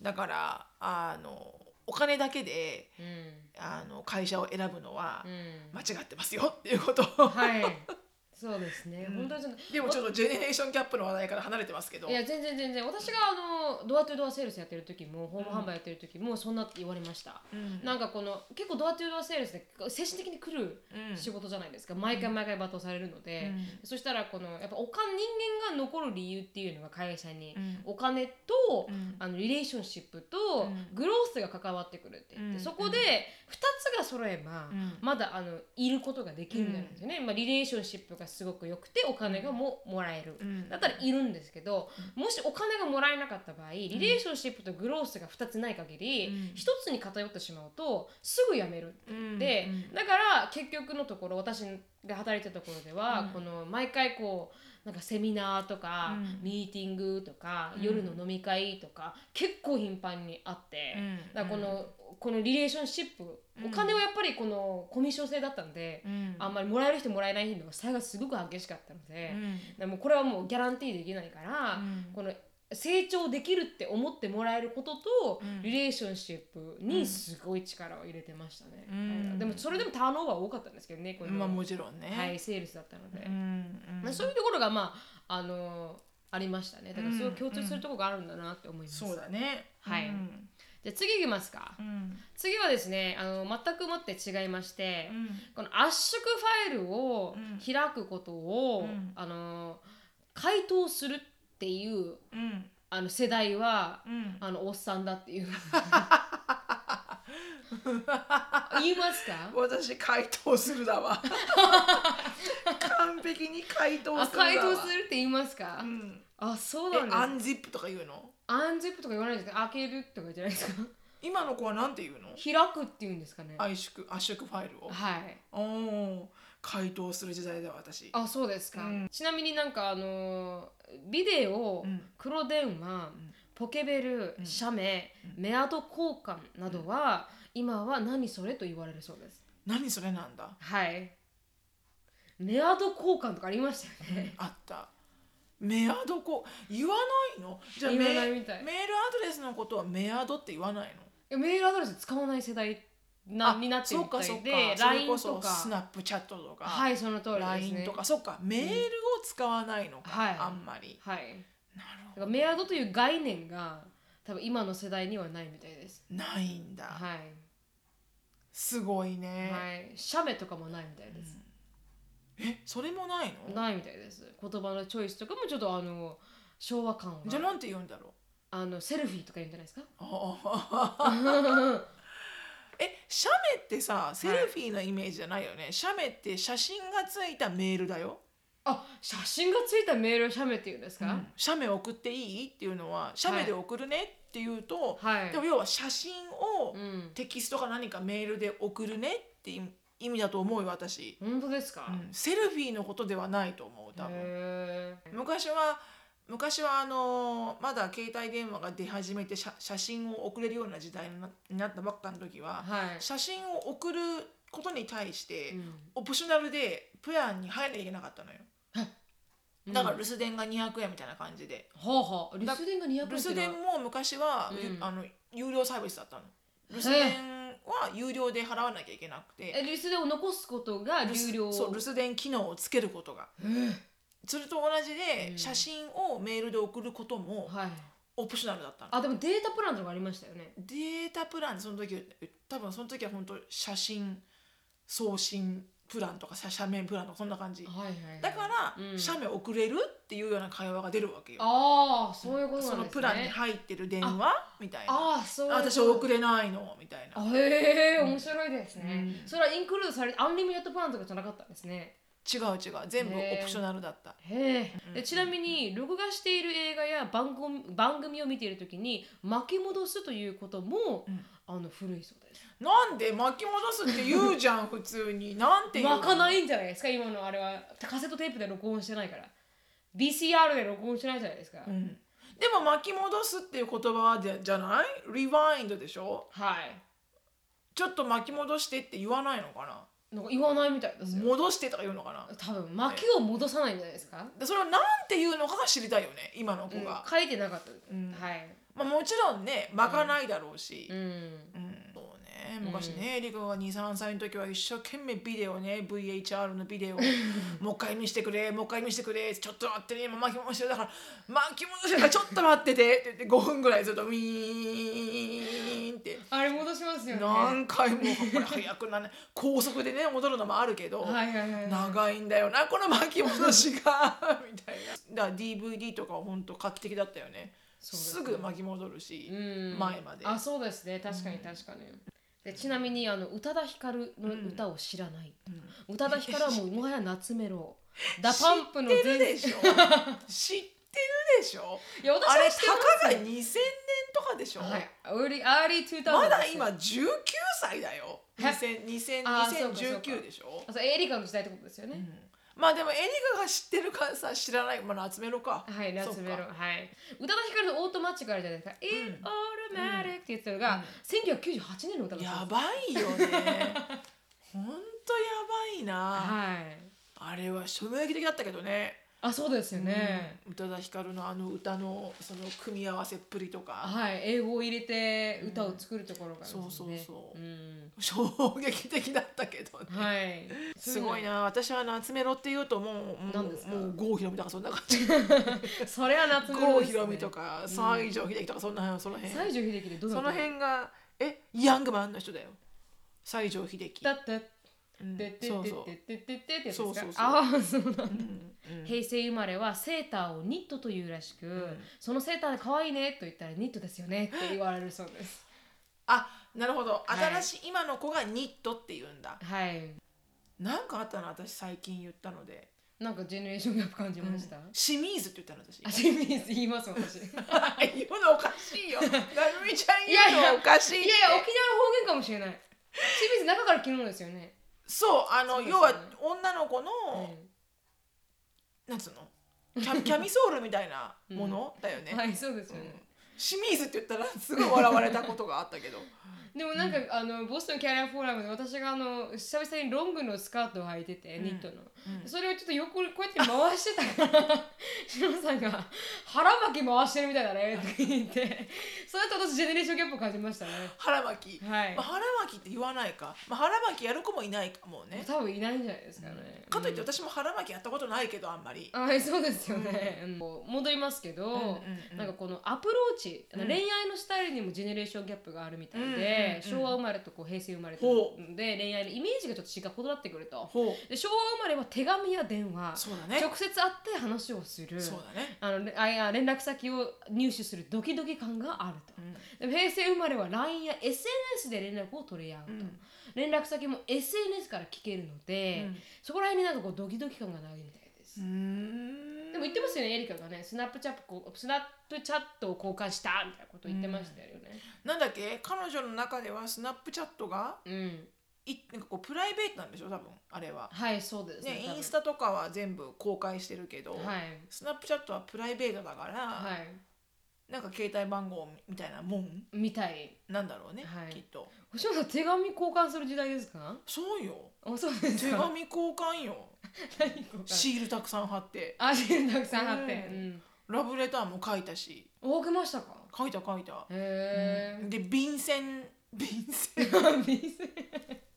だからあのお金だけで
うん。
あの会社を選ぶのは
うん。
間違ってますよっていうこと。
はい そうですね、
うん。
本当にその
でもちょっとジェネレーションギャップの話題から離れてますけど。
いや全然全然。私があのドアトゥドアセールスやってる時もホーム販売やってる時もそんなって言われました、
うん。
なんかこの結構ドアトゥドアセールスで精神的に来る
うん
仕事じゃないですか、毎回毎回罵倒されるので、
う
そしたらこのやっぱお金人間が残る理由っていうのが会社に、
うん。
お金と、
うん。
あのリレーションシップと、
うん。
グロースが関わってくるって言って、
うん。
そこで2つが揃えば、
うん。
まだあのいることができるみたいなんですよね、まあ、リレーションシップがすごく良くてお金がももらえる、
うん。
だったらいるんですけど、もしお金がもらえなかった場合リレーションシップとグロースが2つない限り、
うん。
1つに偏ってしまうとすぐ辞める
うん
で、
うん。
だから結局のところ私で働いてたところでは、
うん。
この毎回こうなんかセミナーとか、
うん。
ミーティングとか、
うん。
夜の飲み会とか結構頻繁にあって、
うん。
だからこの、このリレーションシップ、
うん。
お金はやっぱりこのコミッション制だったので、
うん。
あんまりもらえる人もらえない人の差がすごく激しかったので、
うん。
でもこれはもうギャランティーできないから、
うん。
この成長できるって思ってもらえることと、
うん。
リレーションシップにすごい力を入れてましたね、
うん。
はい。でもそれでもターンオーバー多かったんですけどねこの、
まあもちろんね、
はい、セールスだったので、
うんうん。
まあ、そういうところがまああのありましたね。だからすごい共通するところがあるんだなって思います、
そうだね。
はい。
うん。
じゃあ次いきますか、
うん。
次はですねあの全くもって違いまして、
うん。
この圧縮ファイルを
うん。
開くことを、
うん。
あの回答するっていう
うん。
あの世代は、
うん。
あのおっさんだっていう。言いますか？
私回答するだわ。完璧に回答
あ
するだわ。
回答するって言いますか、
うん。
あそう
え
なんです。
アンジップとか言うの？
アンジップとか言わないですか？開けるとかじゃないですか？
今の子はなんて言うの？
開くって言うんですかね？
圧縮圧縮ファイルを。
はい。
おお回答する時代だわ私。
あそうですか、
うん。
ちなみになんかあのービデオ、
うん。
黒電話、
ん。
ポケベル、写メ、メアド交換などは、今は何それと言われるそうです。
何それなんだ？
はい。メアド交換とかありましたよね、
あった。メアドこ言わないの？じゃあメールアドレスのことはメアドって言わないの？
えメールアドレス使わない世代なになってるみたいで LINE
ことそ
か
スナップチャットとか、
はいその通りですね。
LINE とかそっか。メールを使わないのか、
はい。
あんまり。
はい。
なる
だからメアドという概念が多分今の世代にはないみたいです。
ほどないんだ、
はい。
すごいね、
はい、写メとかもないみたいです。
えそれもないの？
ないみたいです。言葉のチョイスとかもちょっとあの昭和感が
じゃあなんて言うんだろう。
あのセルフィーとか言うんじゃないですか？
あ え写メってさセルフィーのイメージじゃないよね、写メって写真がついたメールだよ、
あ、写真がついたメールを写メって言うんですか？
写メ送っていい？っていうのは写メで送るねっていうと、
はい。
でも要は写真を
うん。
テキストか何かメールで送るねっていう意味だと思うよ私、
本当ですか？
うん。セルフィーのことではないと思う多分。
へ
昔は昔はあのまだ携帯電話が出始めて写写真を送れるような時代になったばっかの時は、
ーはい。
写真を送ることに対して、
うん。
オプショナルでプランに入らなきゃいけなかったのよ。だから
うん
留守電が200円みたいな感じで、
はあはあ、留守電が200円
留守電も昔は、
うん。
あの有料サービスだったの。留守電は有料で払わなきゃいけなくて。
え留守電を残すことが有料。
そう留守電機能をつけることがそれと同じで、
うん。
写真をメールで送ることも
はい。
オプショナルだったの。
あ、でもデータプランとかありましたよね。
データプランその時多分その時は本当写真送信プランとか写写メプランとかそんな感じ。
はいはいはい。
だから、
うん。
写メ送れるっていうような会話が出るわけよ。
ああ、そういうことなんですね。
そのプランに入ってる電話？みたいな。
ああ、そういう
あ
こと。
私送れないの？みたいな。
あへえ面白いですね、
うん。
それはインクルードされてアンリミテッドプランとかじゃなかったんですね
違う違う。全部オプショナルだった。
へえ、でちなみに録画している映画や番組番組を見ているときに巻き戻すということも、
うん。
あの古いそうです。
なんで巻き戻すって言うじゃん 普通に。なんて言うの？
巻かないんじゃないですか今のあれは。カセットテープで録音してないから。VCR で録音してないじゃないですか、
うん。でも巻き戻すっていう言葉でじゃない？リワインドでしょ？
はい。
ちょっと巻き戻してって言わないのかな？
なんか言わないみたいですよ
戻してとか言うのかな？
多分巻きを戻さないんじゃないですか、
でそれをなんて言うのかが知りたいよね今の子
うん。
が、
書いてなかった、
ん。
はい。
まあ、もちろんね巻かないだろうし、
うん。
うんね。昔ね、リコが23歳の時は一生懸命ビデオね VHR のビデオを もう一回見せてくれもう一回見せてくれちょっと待ってね今巻き戻してる。だから巻き戻してる。からちょっと待ってて。って言って5分ぐらいずっとウィーンって。
あれ戻しますよね。
何回も。これ早くなね。高速でね戻るのもあるけど、
はいはいはいはい。
長いんだよなこの巻き戻しが。みたいな。だから DVD とかは本当画期的だったよね。
す
すぐ巻き戻るし、
うん。
前まで。
あそうですね。確かに確かに、でちなみにあの宇多田ヒカルの歌を知らない、宇多田ヒカルはもうもはや懐メロ。ダパンプの
知ってる
全
でしょ。知ってるでしょ。
いや私
あれ
は知ってます
たかが2000年とかでしょ、
はい。early early 2000
まだ
ですよ
今19歳だよ。
は
2000 2000
あーそうかそうか。
2019でしょ。
あそうエリカの時代ってことですよね。
まあでもエリカが知ってるかさ知らない。まあ懐メロか。
はい、懐メロ。
そっか
はい。宇多田ヒカルのオートマチックあるじゃないですか。 It's automatic って言ってたのが、1998年の歌だった
や
んです
ばいよね。ほんとやばいな、
はい。
あれは衝撃的だったけどね
あ、そうですよね。
宇多田ヒカルのあの歌のその組み合わせっぷりとか。
はい、英語を入れて歌を作るところがですね、
そうそうそう。
うん。
衝撃的だったけどね、
はい。
すごいな。私は夏メロっていうともうもう
何ですか？
もう郷ひろみとかそんな感じ。
それは夏メロね。
郷ひろみとか西城秀樹とかそんな辺その辺
西城秀樹でどの
その辺がえヤングマンの人だよ。西城秀樹。
だって
うん。
ててててててて
そうそうそう
ああそうなんだ平成生まれはセーターをニットというらしく、そのセーターで可愛いねと言ったらニットですよねって言われるそうです
あなるほど新しい今の子がニットって言うんだ
はい
なんかあったの私最近言ったので
なんかジェネレーションギャップ感じました、
清水って言ったの私
あ清水言います私い
言うのおかしいよなるみちゃん
いやいや
言うのおかしいって
やいや沖縄の方言かもしれない清水中から着るのですよね、
そうあの
ね。
要は女の子の、
うん。
なんつうの？キャキャミソールみたいなもの、だよね、
はいそうですよね、
清水って言ったらすごい笑われたことがあったけど
でもなんか、あのボストンキャリアフォーラムで私があの久々にロングのスカートを履いてて、ニットの、それをちょっと横にこうやって回してた。からしのさんが「腹巻き回してるみたいだね」とか言って。それと私ジェネレーションギャップを感じましたね。
腹巻き、
はい。
まあ、腹巻きって言わないか、まあ、腹巻きやる子もいないかもね、
多分いないんじゃないですかね、
かといって私も腹巻きやったことないけどあんまり、
はいそうですよね、うん。戻りますけど、なんかこのアプローチ、恋愛のスタイルにもジェネレーションギャップがあるみたいで、昭和生まれとこう平成生まれと
ほ
で恋愛のイメージがちょっと違う異なってくるとで昭和生まれは手紙や電話
そうだね。
直接会って話をする
そうだね、
あのれあ連絡先を入手するドキドキ感があると、
うん。
平成生まれは LINE や SNS で連絡を取り合うと、
うん。
連絡先も SNS から聞けるので、
うん。
そこら辺になんかこうドキドキ感がないみたいです、
うーん
でも言ってますよねエリカがね。スナップチャットこうスナップチャットを交換したみたいなこと言ってましたよね。
なんだっけ？彼女の中ではスナップチャットが
うん、
いなんかこうプライベートなんでしょ？多分あれは。
はいそうです
ね、
多分。
インスタとかは全部公開してるけど、
はい。
スナップチャットはプライベートだから、
はい。
なんか携帯番号みたいなもん？
みたい。
なんだろうね、
はい。
きっと。
星野さん手紙交換する時代ですか？
そうよ。
あそうです
手
か
紙交換よ シールたくさん貼って。
あシールたくさん貼って、
う
うん。
ラブレターも書いたし。
多くましたか？
書いた書いた、
へえ
で便箋。便箋。
便箋。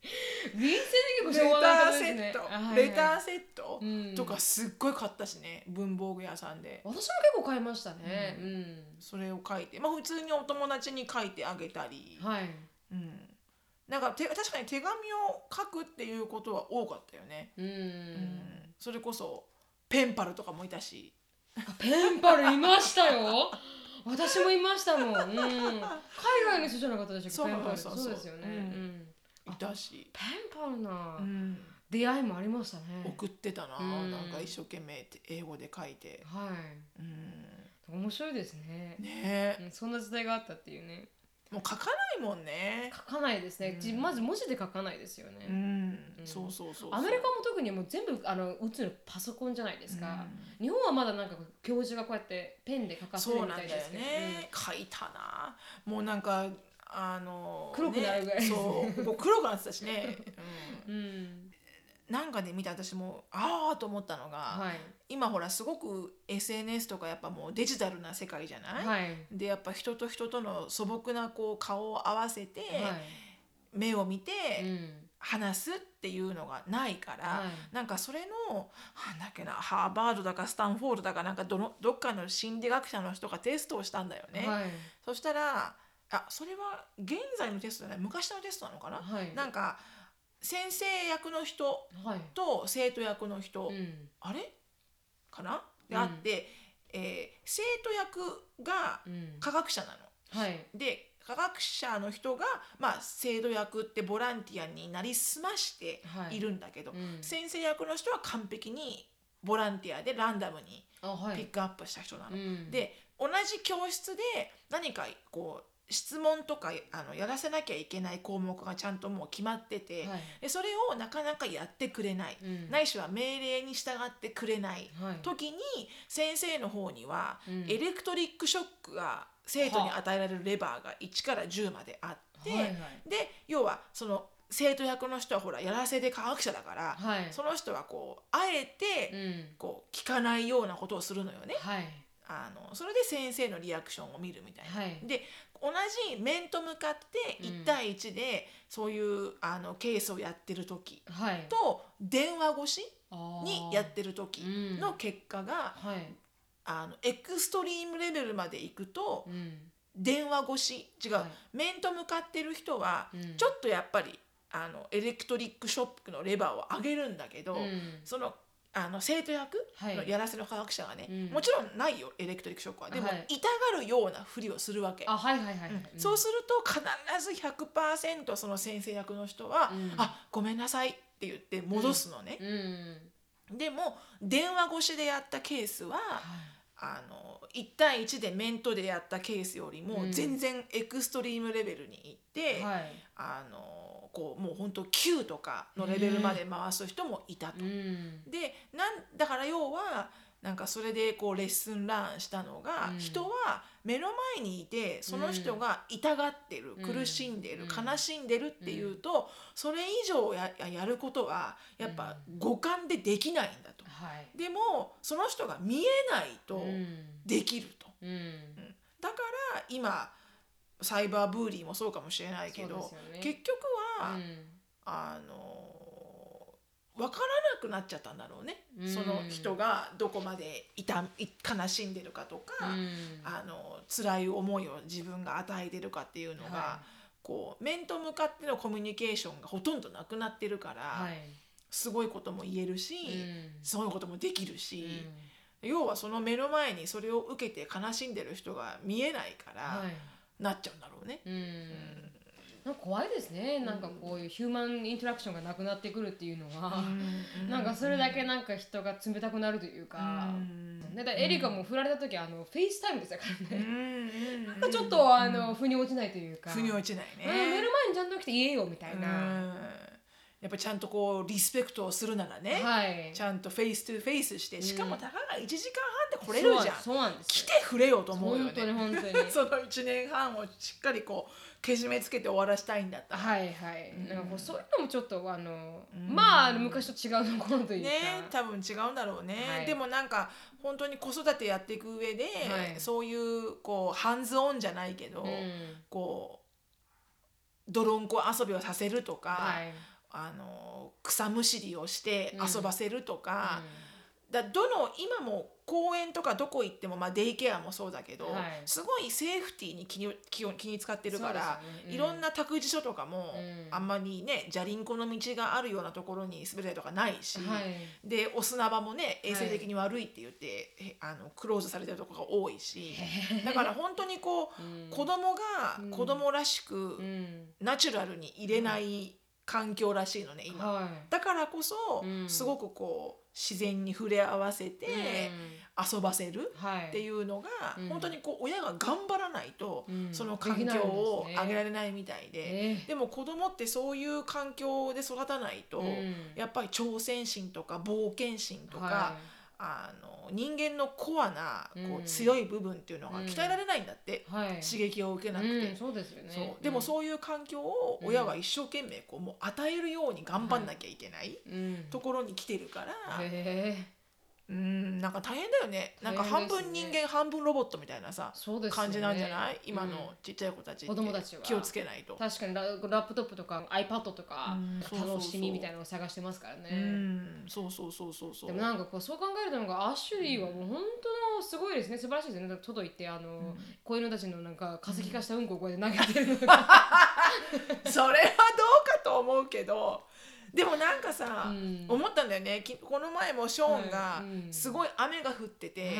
便箋で結構昭和
レタ
な方ですね。
ーセット、
あはいはい。
レターセット、
うん。
とかすっごい買ったしね文房具屋さんで。
私も結構買いましたね。うん、
それを書いて。まあ普通にお友達に書いてあげたり、
はい。
うん、なんかて確かに手紙を書くっていうことは多かったよね、
うん、
うん。それこそペンパルとかもいたし。
あペンパルいましたよ。私もいましたもん、うん、海外の人じゃなかったでしょ
そう
ペンパル。
そう
ですよね、
うん。
うん。
いたし、
ペンパルな
うん、
出会いもありましたね。
送ってたな、
うん。
なんか一生懸命英語で書いて、
は
うん、
い面白いですね、
ね。え
うん、そんな時代があったっていうね
もう書かないもんね、
書かないですね、じまず文字で書かないですよね、
うん。
うん。
そうそうそう
アメリカも特にもう全部あの打つのパソコンじゃないですか、日本はまだなんか教授がこうやってペンで書かせるみ
そうなんだよ
たいですけど
ね、書いたな。もうなんかあの
黒くなるぐらい
ね、そう。ここ黒くなってたしね、うん。
うん、うん
なんかで見て私もああと思ったのが、
はい
今ほらすごく SNS とかやっぱもうデジタルな世界じゃない、
はい。
でやっぱ人と人との素朴なこう顔を合わせて、
はい。
目を見て
うん。
話すっていうのがないから、
はい。
なんかそれのなんだっけなハーバードだかスタンフォードだかなんかどのどっかの心理学者の人がテストをしたんだよね。
はい。
そしたらあそれは現在のテストじゃない？昔のテストなのかな、
はい。
なんか先生役の人
はい。
と生徒役の人、
うん。
あれ？かな？で
うん。
あって、えー生徒役が
うん。
科学者なの。
はい。
で科学者の人が、まあ、生徒役ってボランティアになりすまして
はい。
いるんだけど、
うん。
先生役の人は完璧にボランティアでランダムにピックアップした人なの。
うん。
で同じ教室で何かこう質問とかあのやらせなきゃいけない項目がちゃんともう決まってて、
はい。
でそれをなかなかやってくれない、
うん。
ないしは命令に従ってくれない
はい。
時に先生の方には、
うん。
エレクトリックショックが生徒に与えられるレバーが1から10まであって、
はいはい。
で要はその生徒役の人はほらやらせで科学者だから、
はい。
その人はこうあえて、
うん。
こう聞かないようなことをするのよね。
はい
あのそれで先生のリアクションを見るみたいな。
はい。
で同じ面と向かって
うん。
1対1でそういう、あのケースをやってる時
はい。
と電話越しにやってる時の結果が、
はい。
あのエクストリームレベルまで行くと
うん。
電話越し違う、
はい。
面と向かってる人は
うん。
ちょっとやっぱりあのエレクトリックショックのレバーを上げるんだけど、
うん。
そのあの生徒役
はい。
のやらせの科学者がね、
うん。
もちろんないよエレクトリックショックは。でも、
はい
痛がるようなふりをするわけ。
あはいはいはいはい。
うん。そうすると必ず100%その先生役の人は「
うん。
あごめんなさい」って言って戻すのね。
うん。
でも電話越しでやったケースは、
は
あの1対1で面とでやったケースよりも
うん
全然エクストリームレベルに行って、
い。はい
あのこうもう本当9とかのレベルまで回す人もいたと。
うん。
でなんだから要はなんかそれでこうレッスンランしたのが、
うん。
人は目の前にいてその人が痛がってる、
うん。
苦しんでる、
うん。
悲しんでるっていうと、それ以上ややることはやっぱ五感でできないんだと。
はい。
でもその人が見えないと
うん。
できると。
うん。
だから今サイバーブーリーもそうかもしれないけど、
ね。
結局は、
うん。
あの分からなくなっちゃったんだろうね、
うん。
その人がどこまで痛い悲しんでるかとか、
うん。
あの辛い思いを自分が与えてるかっていうのが、
は
こう面と向かってのコミュニケーションがほとんどなくなってるから、
はい。
すごいことも言えるし、
うん。
そういうこともできるし、要はその目の前にそれを受けて悲しんでる人が見えないから、
はい
なっちゃうんだろうね。
うん。なんか怖いですね、なんかこういう human interaction がなくなってくるっていうのは、なんかそれだけなんか人が冷たくなるというか、
うん。
ねだからエリカも振られた時あの FaceTime でしたからね、
うん。
なんかちょっとあの腑に落ちないというか。
腑に落ちない
うん目の
ね。
前にちゃんと来て言えよみたいな、
うんやっぱちゃんとこうリスペクトをするならね、
はい。
ちゃんと face to face してしかも
うん
たかが1時間半で来れるじゃん。
そうなんです。
来てくれよと思うよ
本当に
ね。
本当に。
その1年半をしっかりこうけじめつけて終わらしたいんだったら。
はいはい、なんかこうそういうのもちょっとあの、
うん。
まあ昔と違うところというか、
ね多分違うんだろうね、
はい。
でもなんか本当に子育てやっていく上で、
はい。
そういうこう hands-on じゃないけど、
うん。
こう泥んこ遊びをさせるとか、
はい
あの草むしりをして
うん。
遊ばせるとか、だどの今も公園とかどこ行っても、まあ、デイケアもそうだけど、
はい。
すごいセーフティーに気に気を気に使ってるから、
ねうん
いろんな託児所とかも、
うん。
あんまりねじゃりんこの道があるようなところに滑り台とかないし、
はい。
でお砂場もね衛生的に悪いって言って、えあのクローズされてるところが多いしだから本当にこう、
うん。
子供が
うん。
子供らしく、
うん。
ナチュラルに入れない環境らしいのね今。
はい。
だからこそ、
うん。
すごくこう自然に触れ合わせて遊ばせるっていうのが、
うん。
本当にこう親が頑張らないと、
うん。
その環境を上げられないみたいで。
え
でも子供ってそういう環境で育たないと、
うん。
やっぱり挑戦心とか冒険心とか、
は
あの人間のコアなこ
うん。
う強い部分っていうのが鍛えられないんだって、
いはい。
刺激を受けなくて。
うん、そうですよね。
でもそういう環境を親は一生懸命こうもう与えるように頑張んなきゃいけない
うん、うん、
ところに来てるから、
へえ
うんなんか大変だよね。なんか半分人間半分ロボットみたいなさ、
ね。
感じなんじゃない？今
うん。
のちっちゃい子たち
子供たちは。
気をつけないと。
確かにララップトップとか iPad とか楽しみみたいなのを探してますからね、
うん。そうそうそうそうそう。
でもなんかこうそう考えるとなんかアッシュリーはもう本当すごいですね。素晴らしいですね。だから外行ってあの、子犬たちのなんか化石化したうんこをこうやって投げてるのが、
それはどうかと思うけどでもなんかさ、
うん。
思ったんだよね。きこの前もショーンがすごい雨が降ってて、
はい。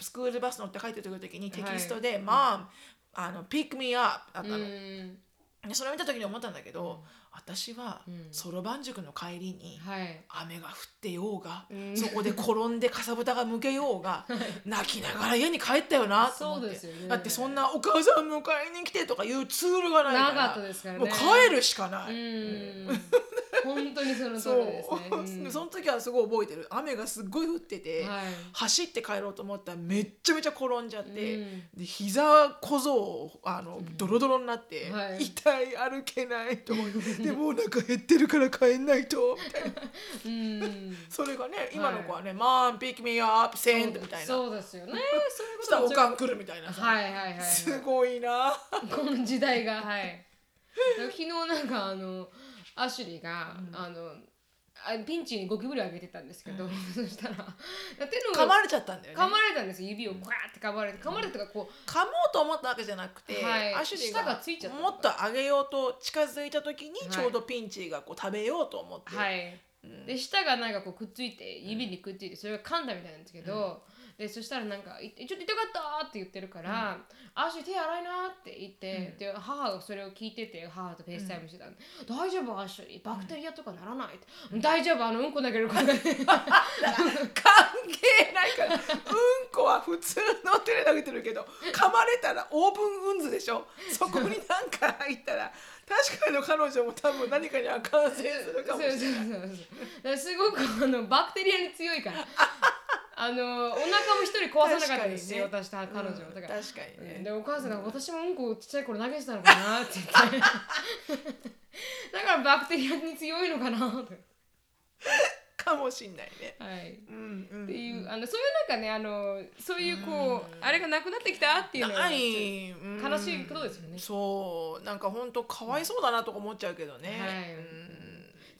スクールバス乗って帰ってくる時にテ
はい。
キストで「Mom、あの Pick me up」だったの、それを見た時に思ったんだけど、私は
うん。
そろばん塾の帰りに
はい。
雨が降ってようが、
うん。
そこで転んでかさぶたがむけようが 泣きながら家に帰ったよなって。
そうですよね。
だってそんなお母さん迎えに来てとかいうツールがないから
なかったですからね。
もう帰るしかない、
うん。本当にそのですね、う。ん。
その時はすごい覚えてる。雨がすっごい降ってて、
はい。
走って帰ろうと思ったらめっちゃめちゃ転んじゃって、
うん。
で膝小僧あのドロドロになって、
はい。
痛い歩けないと思ってでもうお腹減ってるから帰んないと。みたいな
うん。
それがね今の子はね「マンピックミーアップセント」みたいな。そ
そうですよね。そういうこと
おかん来るみたいな。さ、
はいはいはい、はい、
すごいな。
この時代がはい。昨日なんかあのアシュリーが、あのあピンチにゴキブリをあげてたんですけど、そしたら。手の
噛まれちゃったんだよね。
噛まれたんですよ。指をこうやって噛まれて噛まれたとかこう
噛もうと思ったわけじゃなくて、
はい。
アシュリー
舌がついちゃった
もっと上げようと近づいた時に
はい。
ちょうどピンチがこう食べようと思って、
はい、で舌がなんかこうくっついて指にくっついてそれが噛んだみたいなんですけど、でそしたらなんか「いちょっと痛かった」って言ってるから「あし手洗いな」って言って、で母がそれを聞いてて母と FaceTime してたんで「大丈夫アシュリー？バクテリアとかならない」って「大丈夫あのうんこ投げるから」
関係ないから。うんこは普通の手で投げてるけど噛まれたら open wounds でしょ？そこに何か入ったら確かに彼女も多分何かには感染するか
そうそう
もしれない。
そうそう。だからすごくあのバクテリアに強いからあのお腹も一人壊さなかったですよ、
ね。
私と彼女は。だから、
確かにね。
でお母さんが私もうんこちっちゃい頃投げてたのかなって言って。だからバクテリアに強いのかなって。
かもしんないね。
はい。
うんうん
っていうあのそういうなんかねあのそういうこうあれがなくなってきたっていうのは悲しいことですよね。
そう。なんか本当かわいそうだなとか思っちゃうけどね。
はい。
うん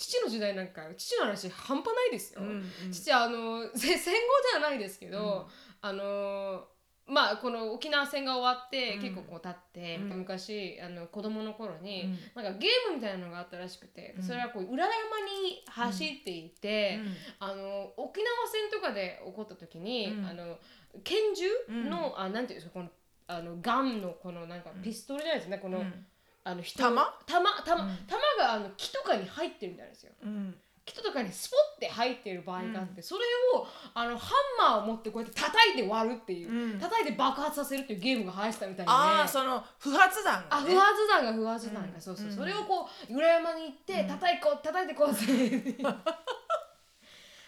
父の時代なんか父の話半端ないですよ、
うんうん。
父あのせ 戦後ではないですけど、あのまあこの沖縄戦が終わって
うん。
結構こう経って、
うん。
昔あの子供の頃に、
うん。
なんかゲームみたいなのがあったらしくて、
うん。
それはこう裏山に走っていて、あの沖縄戦とかで起こった時に、
うん。
あの拳銃の、あなんていうんですかこのあのガンのこのなんかピストルじゃないですねこの、
うん
あの人
弾
弾弾,、
うん。
弾があの木とかに入ってるみたいなんですよ。
うん。
木とかにスポッて入ってる場合があって、それをあのハンマーを持ってこうやって叩いて割るっていう、
うん。
叩いて爆発させるっていうゲームが流行ってたみたいで。
ああその不発弾が。ね。
あ不発弾が不発弾が、
うん。
そうそう、
うん。
それをこう裏山に行って叩いこう叩いてこうって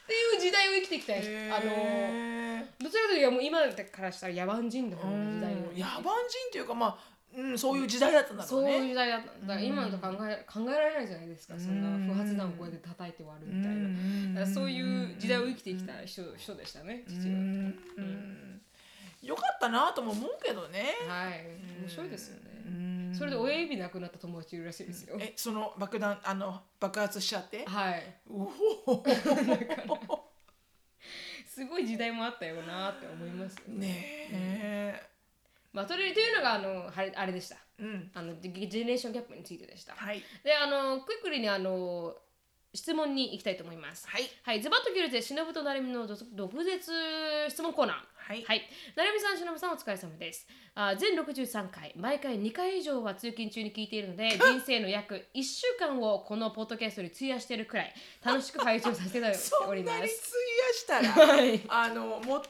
っていう時代を生きてきた人あの
へ
どちらかというともう今からしたら野蛮人の方
ー
の時代を
うん。野蛮人っていうかまあ、うん、そういう時代だったんだろ
そうういう
ね。
時代だっただから今のと考え考えられないじゃないですかそんな不発弾をこうやって叩いて割るみたいな。だからそういう時代を生きてきた人人でしたね、父は。
うんうんよかったなとも思うけどね。
はい、面白いですよね。
うん
それで親指なくなった友達いるらしいですよ。
えその爆弾あの爆発しちゃって？
はい、
うお
すごい時代もあったよなって思いますよね。
ねえ。
まあ、というというのがあのあれあれでした。
うん。
あのジェネレーションギャップについてでした。
はい。
で、あのクイックリにあの質問に行きたいと思います。
はい。
はい、ズバッと切れて忍となるみの毒毒舌質問コーナー。
はい。
はい、なるみさん、しのぶさん、お疲れ様です。あ全63回、毎回2回以上は通勤中に聞いているので、人生の約1週間をこのポッドキャストに費やしているくらい、楽しく配信させておりま
んなに費や
す。
したら、
はい
あのもったいない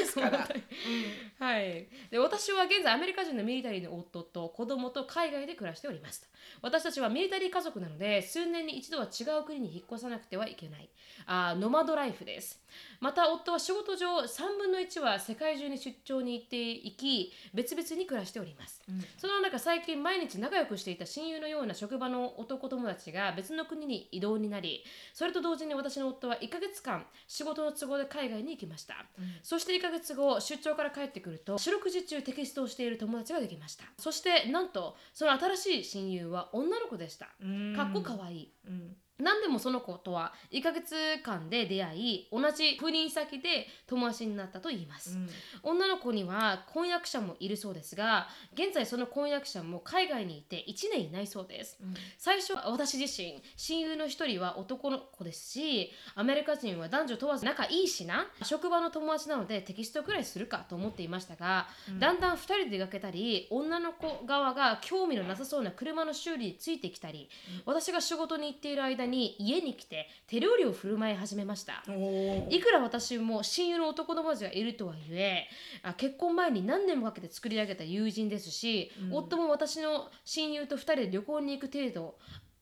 ですから。
はい、で私は現在アメリカ人のミリタリーの夫と子供と海外で暮らしております私たちはミリタリー家族なので数年に一度は違う国に引っ越さなくてはいけないあーノマドライフですまた夫は仕事上3分の1は世界中に出張に行っていき別々に暮らしております、その中最近毎日仲良くしていた親友のような職場の男友達が別の国に移動になりそれと同時に私の夫は1ヶ月間仕事の都合で海外に行きました、そして1ヶ月後出張から帰ってくると四六時中テキストをしている友達ができました。そしてなんとその新しい親友は女の子でした。
うん。
かっこかわいい。
うん
何でもその子とは1ヶ月間で出会い同じ不倫先で友達になったと言います、女の子には婚約者もいるそうですが現在その婚約者も海外にいて1年いないそうです、最初私自身親友の一人は男の子ですしアメリカ人は男女問わず仲いいしな職場の友達なのでテキストくらいするかと思っていましたが、だんだん2人で出かけたり女の子側が興味のなさそうな車の修理についてきたり、私が仕事に行っている間に家に来て手料理を振る舞い始めました。いくら私も親友の男友達がいるとはいえあ結婚前に何年もかけて作り上げた友人ですし、夫も私の親友と2人で旅行に行く程度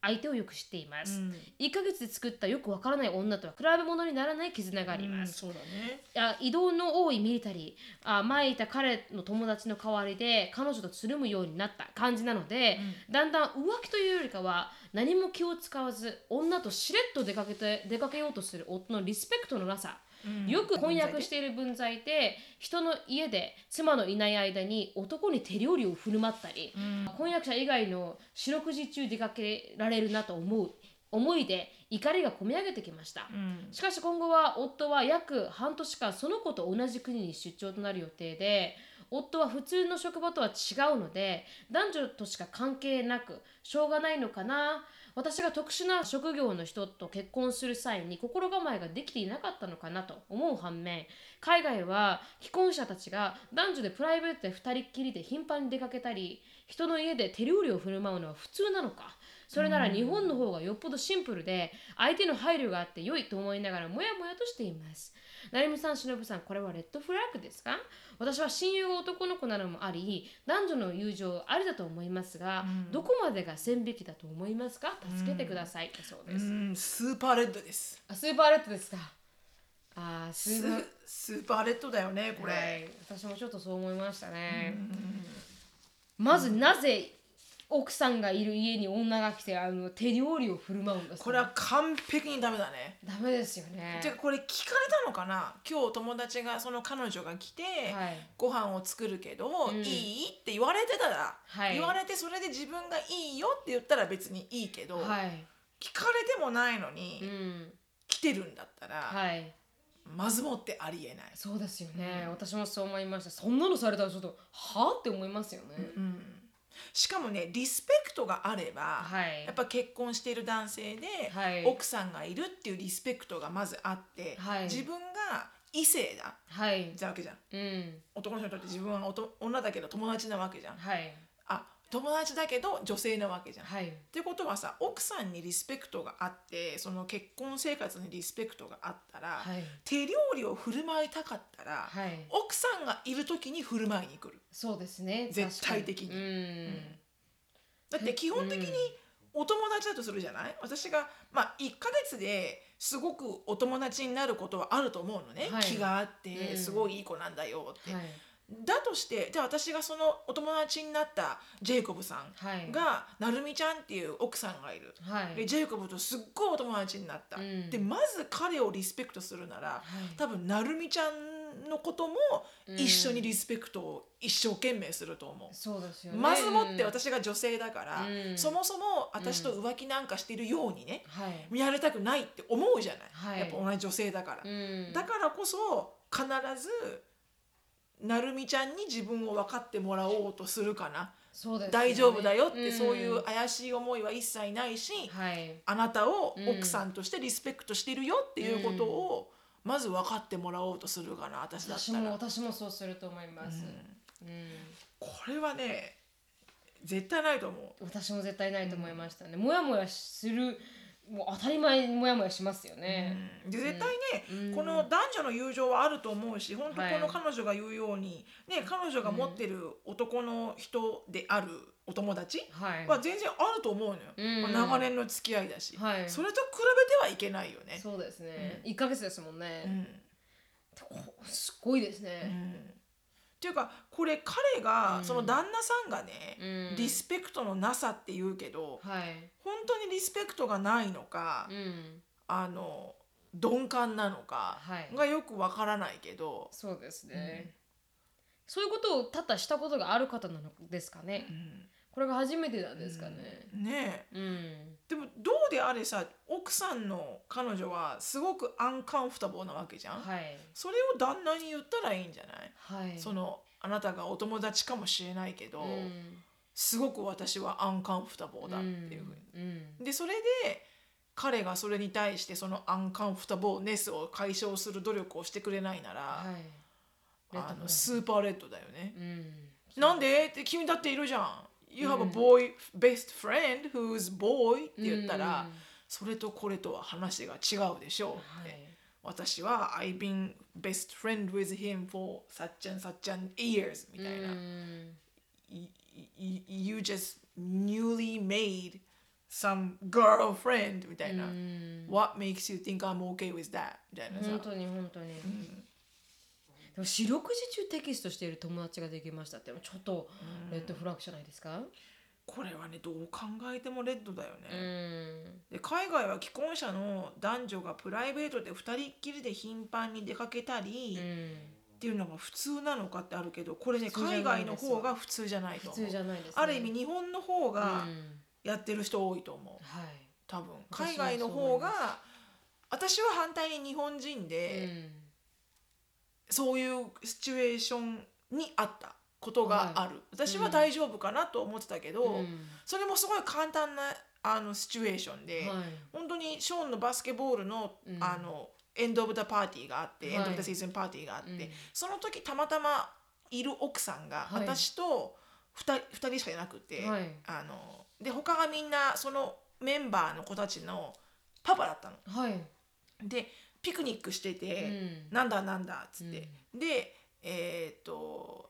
相手をよく知っています、
うん。
1ヶ月で作ったよくわからない女とは比べ物にならない絆があり
うん
ます、
そうだね。
あ移動の多いミリタリーあ前いた彼の友達の代わりで彼女とつるむようになった感じなので、だん。だん浮気というよりかは何も気を使わず女としれっと出かけて出かけようとする夫のリスペクトのなさ、よく翻訳している文在で人の家で妻のいない間に男に手料理を振る舞ったり、翻訳者以外の四六時中出かけられるなと思う思いで怒りがこみ上げてきました、
うん。
しかし今後は夫は約半年間その子と同じ国に出張となる予定で夫は普通の職場とは違うので男女としか関係なくしょうがないのかな私が特殊な職業の人と結婚する際に心構えができていなかったのかなと思う反面海外は既婚者たちが男女でプライベートで2人っきりで頻繁に出かけたり人の家で手料理を振る舞うのは普通なのかそれなら日本の方がよっぽどシンプルで相手の配慮があって良いと思いながらもやもやとしています。成美さん、しのぶさん、これは red flag ですか？私は親友が男の子なのもあり、男女の友情ありだと思いますが、どこまでが線引きだと思いますか？助けてください、だそうです。
うん super red です。
あ、 super red ですか？あー、ス
super super red だよねこれ、
はい、私もちょっとそう思いましたね。まずなぜ奥さんがいる家に女が来てあの手料理を振る舞うんです。か
これは完璧にダメだね。
ダメですよね。
てかこれ聞かれたのかな？今日友達がその彼女が来て、
はい。
ご飯を作るけど、
うん。
いい？って言われてたら、
はい。
言われてそれで自分がいいよって言ったら別にいいけど、
はい。
聞かれてもないのに、
うん。
来てるんだったら、
はい。
まずもってありえない。
そうですよね、私もそう思いました。そんなのされたらちょっとはあ？って思いますよね、
うんしかもねリスペクトがあれば、
はい。
やっぱ結婚している男性で、
はい。
奥さんがいるっていうリスペクトがまずあって、
はい。
自分が異性だ。
はい。
じゃわけじゃん。
うん。
男の人にとって自分はおと女だけど友達なわけじゃん。
はい。
あ友達だけど女性なわけじゃん。
はい。
ってことはさ奥さんにリスペクトがあってその結婚生活にリスペクトがあったら、
はい。
手料理を振る舞いたかったら、
はい。
奥さんがいる時に振る舞いに来る。
そうですね
絶対的に。
うん、
だって基本的にお友達だとするじゃない？私がまあ1ヶ月ですごくお友達になることはあると思うのね、
はい。
気があって
うん。
すごいいい子なんだよって、
はい
だとしてじゃあ私がそのお友達になったジェイコブさん
はい。
が、なるみちゃんっていう奥さんがいる、
はい。
でジェイコブとすっごいお友達になった、
うん。
でまず彼をリスペクトするなら、
い。
多分なるみちゃんのことも一緒にリスペクトを一生懸命すると思う。
そうですよね。
まずもって私が女性だから、
うん。
そもそも私と浮気なんかしてるようにね、
はい。
見られたくないって思うじゃない、
はい。
やっぱ同じ女性だから、
うん。
だからこそ必ずなるみちゃんに自分を分かってもらおうとするかな、
そうですよね。
大丈夫だよって、
ん。
そういう怪しい思いは一切ないし、
はい。
あなたを
うん
奥さんとしてリスペクトしてるよっていうことをまず分かってもらおうとするかな私だっ
私も
たら。
私もそうすると思います、うん。
これはね絶対ないと思う。
私も絶対ないと思いましたね、もやもやするもう当たり前にもやもやしますよね、
うん。で絶対ね、
うん。
この男女の友情はあると思うし本当
はい。
この彼女が言うように、ね、彼女が持ってる男の人であるお友達
はい。
は全然あると思うのよ、
うん。
まあ長年の付き合いだし、
はい。
それと比べてはいけないよね。
そうですね、一1ヶ月ですもんね、
うん。
こすごいです
う
ね、
んっていうかこれ彼が、
うん。
その旦那さんがね、
うん。
リスペクトのなさって言うけど
はい。
本当にリスペクトがないのか、
うん。
あの鈍感なのか
はい。
がよくわからないけど、
そうですね、そういうことを多々したことがある方なのですかね、
うん。
これが初めてなんですかね。
ねえ。
うん。
でもどうであれさ奥さんの彼女はすごくアンカンフタボーなわけじゃん、
はい。
それを旦那に言ったらいいんじゃない、
はい。
そのあなたがお友達かもしれないけど、
うん。
すごく私はアンカンフタボーだっていうふうに。
うん。
でそれで彼がそれに対してそのアンカンフタボーネスを解消する努力をしてくれないなら、
はい。
あのスーパーレッドだよね。
うん。
なんで？って君だっているじゃん。You have a
うん
boy best friend who's boy って言ったら、
うん
それとこれとは話が違うでしょうって。
はい。
私は I've been best friend with him for such and such and years みたいな。
うん。
Y- y- You just newly made some girlfriend みたいな。
うん。
What makes you think I'm okay with that? みたいなさ。
本当に本当に。 でも四六時中テキストしている友達ができましたってちょっとレッドフラッグじゃないですか？
これはねどう考えてもレッドだよ
う
ね。
ん。
で海外は既婚者の男女がプライベートで2人っきりで頻繁に出かけたり、っ
うん。
ていうのが普通なのかってあるけどこれね海外の方が普通じゃないと
普
思う
通じゃないです、ね。
ある意味日本の方が
うん
やってる人多いと思う
はい。
多分海外の方が私は反対に日本人で、そういうシチュエーションにあったことがある、私は大丈夫かなと思ってたけど、
うん。うん
それもすごい簡単なあのシチュエーションで、
はい。
本当にショーンのバスケボールの,、
うん
あのエンド・オブ・ザ・パーティーがあって、
はい
エンド・オブ・ザ・シーズン・パーティーがあって、
うん
その時たまたまいる奥さんが
はい
私と 2, 人人しかいなくて、
はい
あので他がみんなそのメンバーの子たちのパパだったの。
はい。
でピクニックしてて、
うん。
なんだなんだっつって、でえーっと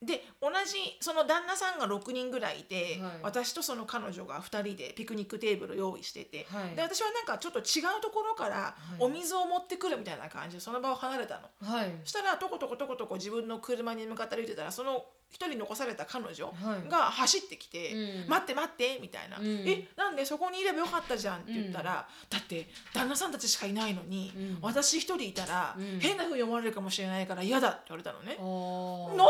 で同じその旦那さんが6人ぐらいいて、
はい。
私とその彼女が2人でピクニックテーブル用意してて、
はい。
で私はなんかちょっと違うところから
い。
お水を持ってくるみたいな感じでその場を離れたの。
はい。
そしたらとことことことこ自分の車に向かって歩いてたらその一人残された彼女
はい。
が走ってきて「
うん。
待って待って」みたいな「
うん。
えなんでそこにいればよかったじゃん」って言ったら「だって旦那さんたちしかいないのに、
うん。
私一人いたら、
うん。
変な風に思われるかもしれないから嫌だ」って言われたのね。のみんな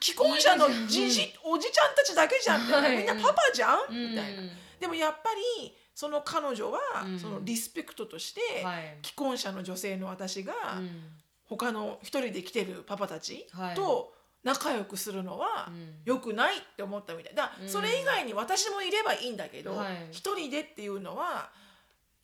既婚者のじじ、おじちゃんたちだけじゃんって、
はい。
みんなパパじゃん、
うん。
みたいな。でもやっぱりその彼女は、
うん。
そのリスペクトとして、
はい。
既婚者の女性の私が、
うん。
他の一人で来てるパパたち
はい。
と仲良くするのは
うん。
良くないって思ったみたい。だそれ以外に私もいればいいんだけど
はい。
一人でっていうのは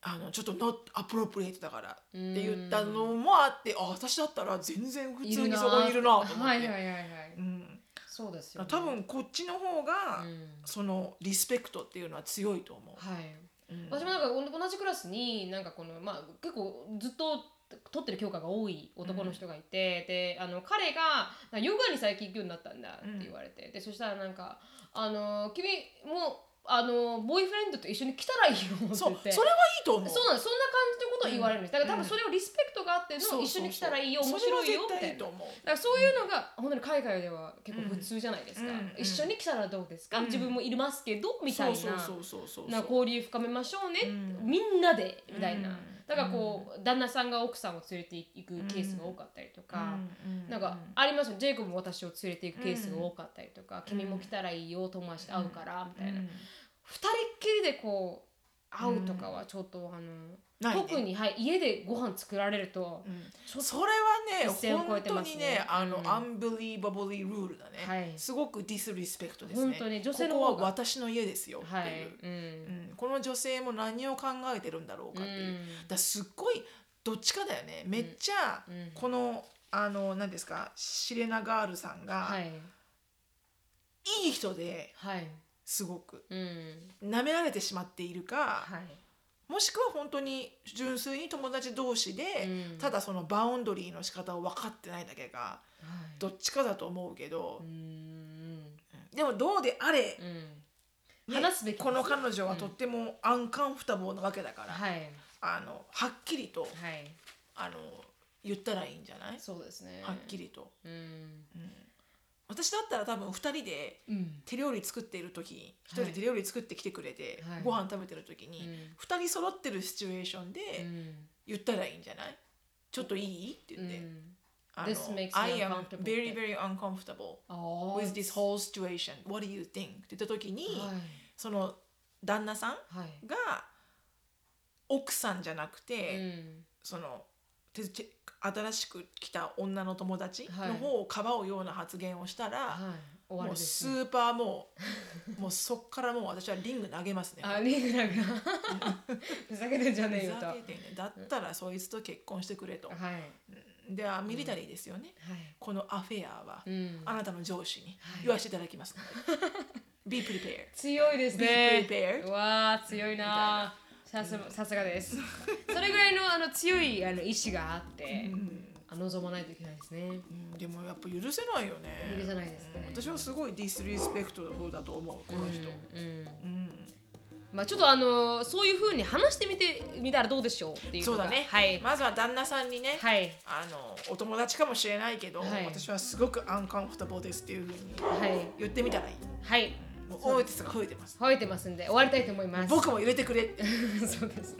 あのちょっと not appropriate だからって言ったのもあってあ私だったら全然普通にそこにいるなと思って、
はいはいはいはい。
うん、
そうですよ、ね。
多分こっちの方が、
うん。
そのリスペクトっていうのは強いと思う。
はい。
うん。
私もなんかお同じクラスになんかこのまあ結構ずっと取ってる教科が多い男の人がいて、であの彼がヨガに最近行くようになったんだって言われて、でそしたらなんかあの君もあのボーイフレンドと一緒に来たらいいよって言って。
それはいいと思う。
そうなんそんな感じのことを言われるんです。だから多分それをリスペクトがあっての、
そうそう
一緒に来たらいいよ面白いよみたいない
と思う。
だからそういうのが本当に海外では結構普通じゃないですか、
うん。
一緒に来たらどうですか、
うん。
自分もいますけどみたいな交流深めましょうね、
うん。
みんなでみたいな、
うん
だからこう、旦那さんが奥さんを連れていくケースが多かったりとか、なんかありますよ。ジェイコブも私を連れていくケースが多かったりとか、君も来たらいいよ友達と会うから、みたいな、
うん。
二人っきりでこう会うとかはちょっとあの、特に、はい、家でご飯作られると、
それはね本当にねあの、
うん
アンビリーバブリールールだね、
はい。
すごくディスリスペクトですね。
本当に女性の
ここは私の家ですよっていう、
はい、うん。
うん。この女性も何を考えてるんだろうかっていう、
うん。
だすっごいどっちかだよね。めっちゃ、
うん。
このあの何ですかシレナガールさんが、
はい。
い、い人で
はい。
すごく。
うん。
舐められてしまっているか、
はい
もしくは本当に純粋に友達同士で、
うん。
ただそのバウンドリーの仕方を分かってないだけが
はい。
どっちかだと思うけど
う、ん。
でもどうであれ、
うん。
ね
話すべき
この彼女はとってもアンカンフタボーなわけだから、
はい。
あのはっきりと
はい。
あの言ったらいいんじゃない、
そうですね。
はっきりと、
うん。
うん私だったら多分2人で
うん。
手料理作っている時一人で手料理作ってきてくれて、
はい。
ご飯食べてる時に、
うん。
2人揃ってるシチュエーションで
うん。
言ったらいいんじゃない？ちょっといい？って言って、
うん。
あの
This makes me
I am
uncomfortable.
very very uncomfortable
あー
with this whole situation. What do you think? って言った時に、
はい。
その旦那さん
はい。
が奥さんじゃなくて、
うん。
その新しく来た女の友達
はい。
の方をかばうような発言をしたら、
はい。
もうスーパーもう もうそっからもう私はリング投げますね。
あリングなんかふざけてんじゃねえよ
ふ
と。は
ざけてね。だったらそいつと結婚してくれと。
いはい。
ではミリタリーですよね。このアフェアは、
うん。
あなたの上司に言わせていただきますので。Be prepared.
強いですね。
Be prepared.
うわあ強いなさすさすがです。それぐらいのあの強いあの意志があって、あ望まないといけないですね。
うん。でもやっぱ許せないよね。
許せないですね。
私はすごいディスリスペクトだと思うこの人。
うん
うん。
まあちょっとあのそういうふうに話してみてみたらどうでしょうっていう
そうだね。
はい、
まずは旦那さんにね、
はい。
あのお友達かもしれないけど、
はい。
私はすごくアンカンフォタボーですっていうふうに
はい。
言ってみたらいい。
はい。
もうオーティスが増えてます。
吠えてますんで終わりたいと思います
僕も入れてくれ。
そうです。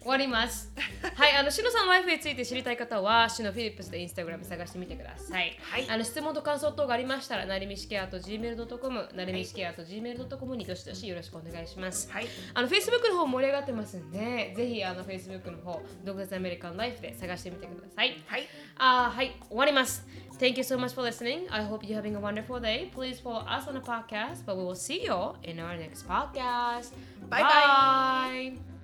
終わります。はい、あの、しのさんのライフについて知りたい方は、しのフィリップスでインスタグラム探してみてください。
はい
あの、質問と感想等がありましたら、なりみしケアと gmail.com、なりみしケアと gmail.com にどしどしよろしくお願いします。
はい。
あの、Facebook の方盛り上がってますんで、ぜひ、あの、Facebook の方、独立アメリカンライフで探してみてください。
はい。
あーはい、終わります。Thank you so much for listening. I hope you're having a wonderful day. Please follow us on the podcast, but we will see you all in our next podcast.
Bye bye.
bye.